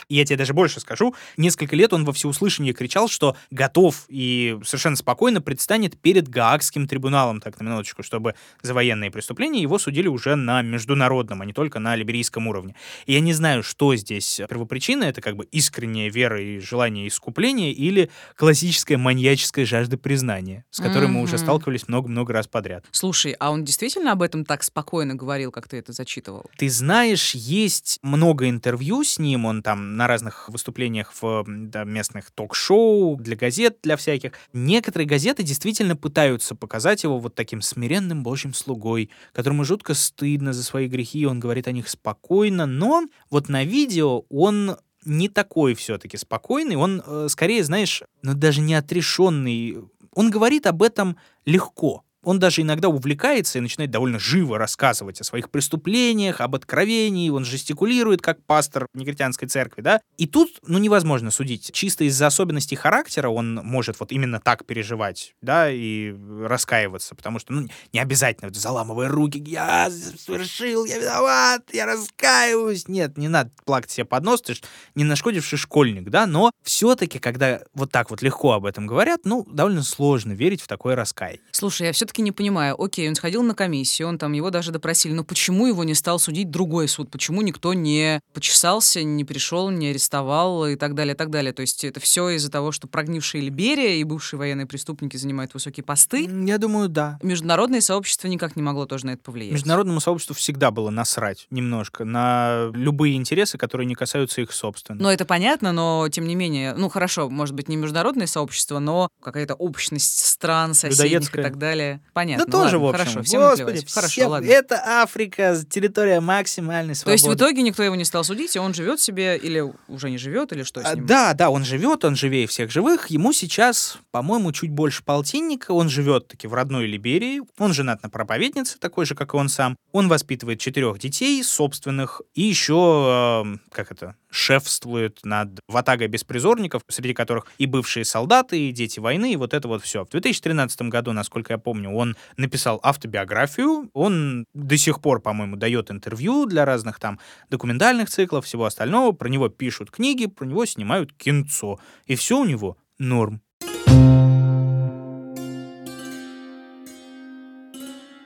И я тебе даже больше скажу, несколько лет он во всеуслышание кричал, что готов и совершенно спокойно предстанет перед Гаагским трибуналом, так на минуточку, чтобы за военные преступления его судили уже на международном, а не только на либерийском уровне. И я не знаю, что здесь первопричина, это как бы искренняя вера и желание искупления или классическая маньяческая жажда признания, с которой мы уже сталкивались много-много раз подряд. Слушай, а он действительно об этом так спокойно говорил, как ты это зачитывал? Ты знаешь, есть много интервью с ним, он там на разных выступлениях в да, местных ток-шоу, для газет, для всяких. Некоторые газеты действительно пытаются показать его вот таким смиренным божьим слугой, которому жутко стыдно за свои грехи, он говорит о них спокойно, но вот на видео он не такой все-таки спокойный, он э, скорее, знаешь, ну даже не отрешенный. Он говорит об этом легко. Он даже иногда увлекается и начинает довольно живо рассказывать о своих преступлениях, об откровении, он жестикулирует, как пастор негритянской церкви, да. И тут, ну, невозможно судить. Чисто из-за особенностей характера он может вот именно так переживать, да, и раскаиваться, потому что, ну, не обязательно, вот, заламывая руки, я совершил, я виноват, я раскаиваюсь. Нет, не надо плакать себе под нос, ты ж не нашкодивший школьник, да, но все-таки, когда вот так вот легко об этом говорят, ну, довольно сложно верить в такое раскаяние. Слушай, я все-таки не понимаю. Окей, он сходил на комиссию, он там его даже допросили, но почему его не стал судить другой суд? Почему никто не почесался, не пришел, не арестовал и так далее, и так далее? То есть это все из-за того, что прогнившая Либерия и бывшие военные преступники занимают высокие посты? Я думаю, да. Международное сообщество никак не могло тоже на это повлиять. Международному сообществу всегда было насрать немножко на любые интересы, которые не касаются их собственных. Ну, это понятно, но тем не менее, ну хорошо, может быть, не международное сообщество, но какая-то общность стран, соседних Людоедская. и так далее. Понятно. да тоже, ладно, в общем. Хорошо, всем Господи, наплевать. Хорошо, всем- ладно. Это Африка, территория максимальной То свободы. есть в итоге никто его не стал судить, и он живет себе, или уже не живет, или что с А, ним? Да, да, он живет, он живее всех живых. Ему сейчас, по-моему, чуть больше полтинника. Он живет таки в родной Либерии. Он женат на проповеднице, такой же, как и он сам. Он воспитывает четырех детей собственных. И еще, эм, как это, шефствует над ватагой беспризорников, среди которых и бывшие солдаты, и дети войны, и вот это вот все. В 2013 году, насколько я помню, он написал автобиографию. Он до сих пор, по-моему, дает интервью для разных там документальных циклов, всего остального. Про него пишут книги, про него снимают кинцо. И все у него норм.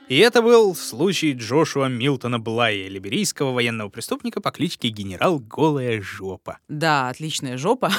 И это был случай Джошуа Милтона Блая, либерийского военного преступника по кличке генерал Голая Жопа. Да, отличная жопа.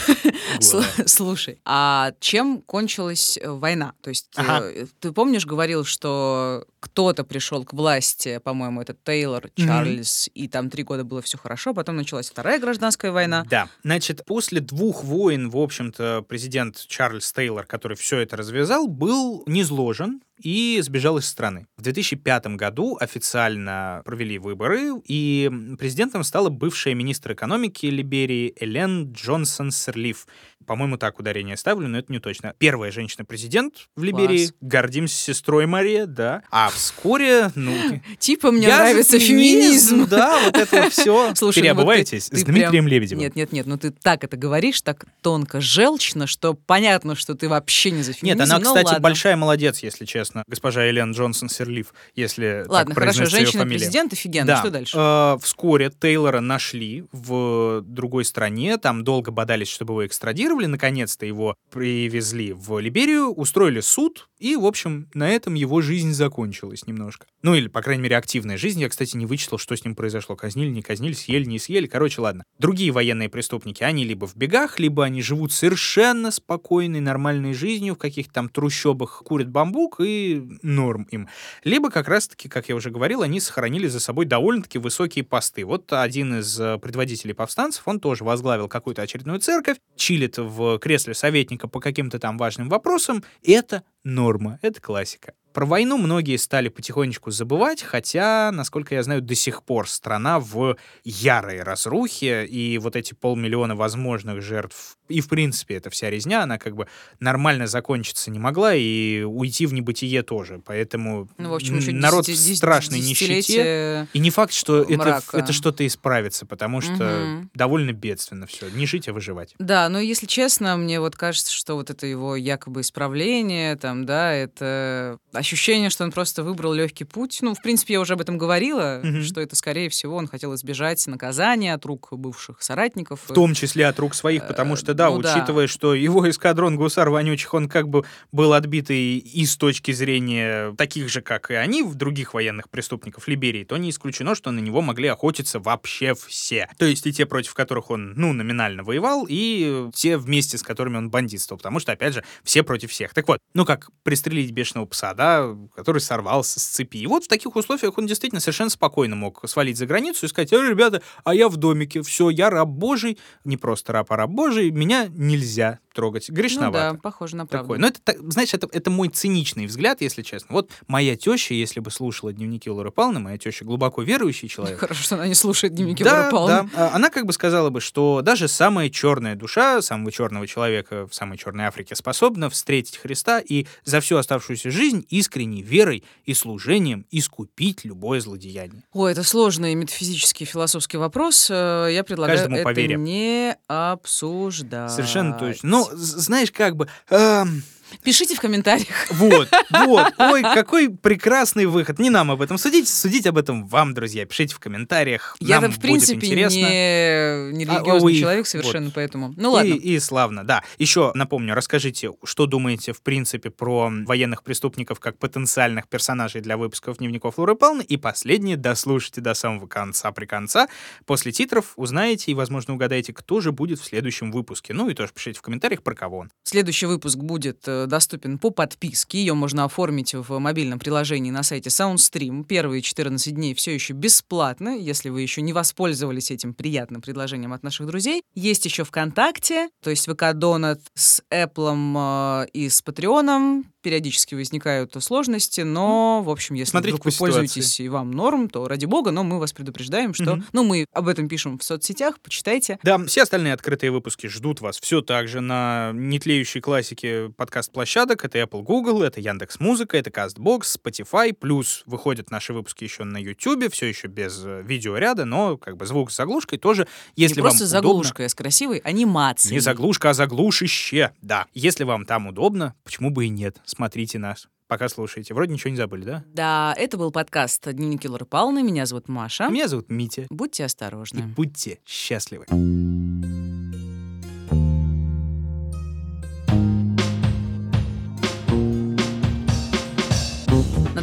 Слушай, а чем кончилась э, война? То есть Ага. э, ты помнишь, говорил, что кто-то пришел к власти, по-моему, это Тейлор. Чарльз, и там три года было все хорошо, потом началась вторая гражданская война. Да. Значит, после двух войн, в общем-то, президент Чарльз Тейлор, который все это развязал, был низложен и сбежал из страны. В 2005 году официально провели выборы, и президентом стала бывшая министр экономики Либерии Элен Джонсон Серлиф. По-моему, так ударение ставлю, но это не точно. Первая женщина-президент в Либерии. Класс. Гордимся сестрой Мария, да. А вскоре, ну... (laughs) Типа мне нравится феминизм. Да, вот это все. (laughs) Слушай, ну Переобуваетесь с Дмитрием Лебедевым. Нет, нет, нет, ну ты так это говоришь, так тонко, желчно, что понятно, что ты вообще не за феминизм. Нет, она, ну кстати, большая молодец, если честно. Госпожа Элен Джонсон Серлиф, если Ладно, так хорошо, женщина-президент офигенно, Да. что дальше? Э, вскоре Тейлора нашли в другой стране, там долго бодались, чтобы его экстрадировали, наконец-то его привезли в Либерию, устроили суд, и, в общем, на этом его жизнь закончилась немножко. Ну, или, по крайней мере, активная жизнь. Я, кстати, не вычислил, что с ним произошло. Казнили, не казнили, съели, не съели. Короче, ладно. Другие военные преступники, они либо в бегах, либо они живут совершенно спокойной, нормальной жизнью в каких-то там трущобах, курят бамбук и норм им. Либо как раз-таки, как я уже говорил, они сохранили за собой довольно-таки высокие посты. Вот один из э, предводителей повстанцев, он тоже возглавил какую-то очередную церковь, чилит в кресле советника по каким-то там важным вопросам. Это норма, это классика. Про войну многие стали потихонечку забывать, хотя, насколько я знаю, до сих пор страна в ярой разрухе, и вот эти полмиллиона возможных жертв, и, в принципе, эта вся резня, она как бы нормально закончиться не могла, и уйти в небытие тоже. Поэтому Ну, в общем, еще народ в десяти- страшной десятилетие нищете. И не факт, что это, мрака. это что-то исправится, потому что Мгм. довольно бедственно все. Не жить, а выживать. Да, но если честно, мне вот кажется, что вот это его якобы исправление, там, да, это ощущение, что он просто выбрал легкий путь. Ну, в принципе, я уже об этом говорила, Мгм. что это, скорее всего, он хотел избежать наказания от рук бывших соратников. В том числе от рук своих, потому что, да, ну да. учитывая, что его эскадрон гусар вонючих, он как бы был отбитый и с точки зрения таких же, как и они, в других военных преступников Либерии, то не исключено, что на него могли охотиться вообще все. То есть и те, против которых он, ну, номинально воевал, и те вместе, с которыми он бандитствовал, потому что, опять же, все против всех. Так вот, ну как пристрелить бешеного пса, да, который сорвался с цепи. И вот в таких условиях он действительно совершенно спокойно мог свалить за границу и сказать, «Э, ребята, а я в домике, все, я раб божий, не просто раб, а раб божий, меня нельзя трогать. Ну Грешновато. да, похоже на правду. Такой. Но это, так, знаешь, это, это мой циничный взгляд, если честно. Вот моя теща, если бы слушала дневники Лоры Павловны, моя теща глубоко верующий человек, Хорошо, что она не слушает дневники да, Лоры Павловны. да. А, Она как бы сказала бы, что даже самая черная душа самого черного человека в самой черной Африке способна встретить Христа и за всю оставшуюся жизнь искренней верой и служением искупить любое злодеяние. Ой, это сложный метафизический философский вопрос. Э, Я предлагаю Каждому это по вере. не обсуждать. Совершенно точно. Ну, знаешь, как бы... эм, Пишите в комментариях. Вот, вот. Ой, какой прекрасный выход. Не нам об этом судить, судить об этом вам, друзья. Пишите в комментариях. Я Нам в принципе будет интересно. не, не А, религиозный ой, человек совершенно, вот. поэтому. Ну ладно. И, и славно, да. Еще напомню, расскажите, что думаете, в принципе, про военных преступников как потенциальных персонажей для выпусков дневников Лоры Павловны. И последнее, дослушайте до самого конца при конца. После титров узнаете и, возможно, угадаете, кто же будет в следующем выпуске. Ну и тоже пишите в комментариях, про кого он. Следующий выпуск будет э, доступен по подписке. Ее можно оформить в мобильном приложении на сайте SoundStream. Первые 14 дней все еще бесплатно, если вы еще не воспользовались этим приятным предложением от наших друзей. Есть еще ВКонтакте, то есть ВК Донат с Apple э, и с Патреоном. Периодически возникают сложности, но, в общем, если Смотрите вдруг вы пользуетесь и вам норм, то ради бога, но мы вас предупреждаем, что... Мгм. Ну, мы об этом пишем в соцсетях, почитайте. Да, все остальные открытые выпуски ждут вас все так же на нетлеющей классике подкаст-площадок. Это Apple, Google, это Яндекс Музыка, это CastBox, Spotify. Плюс выходят наши выпуски еще на YouTube, все еще без э, видеоряда, но как бы звук с заглушкой тоже. Если не вам просто удобно- заглушка, а с красивой анимацией. Не заглушка, а заглушище. Да. Если вам там удобно, почему бы и нет? Смотрите нас. Пока слушаете. Вроде ничего не забыли, да? Да, это был подкаст «Дневники Лоры Павловны». Меня зовут Маша. Меня зовут Митя. Будьте И осторожны. будьте счастливы.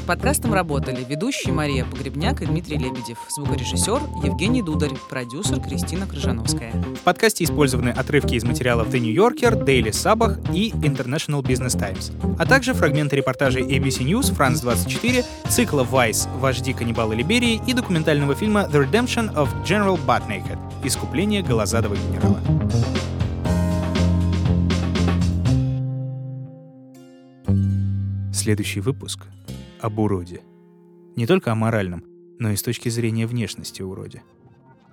Над подкастом работали ведущие Мария Погребняк и Дмитрий Лебедев, звукорежиссер Евгений Дударь, продюсер Кристина Крыжановская. В подкасте использованы отрывки из материалов The New Yorker, Daily Sabah и International Business Times, а также фрагменты репортажей ABC News, France 24, цикла Vice «Вожди каннибалы Либерии» и документального фильма The Redemption of General Buttnaked «Искупление голозадого генерала». Следующий выпуск об уроде. Не только о моральном, но и с точки зрения внешности уроде.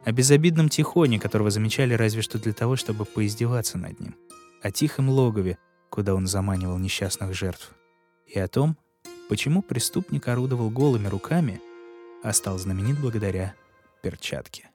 О безобидном тихоне, которого замечали разве что для того, чтобы поиздеваться над ним. О тихом логове, куда он заманивал несчастных жертв. И о том, почему преступник орудовал голыми руками, а стал знаменит благодаря перчатке.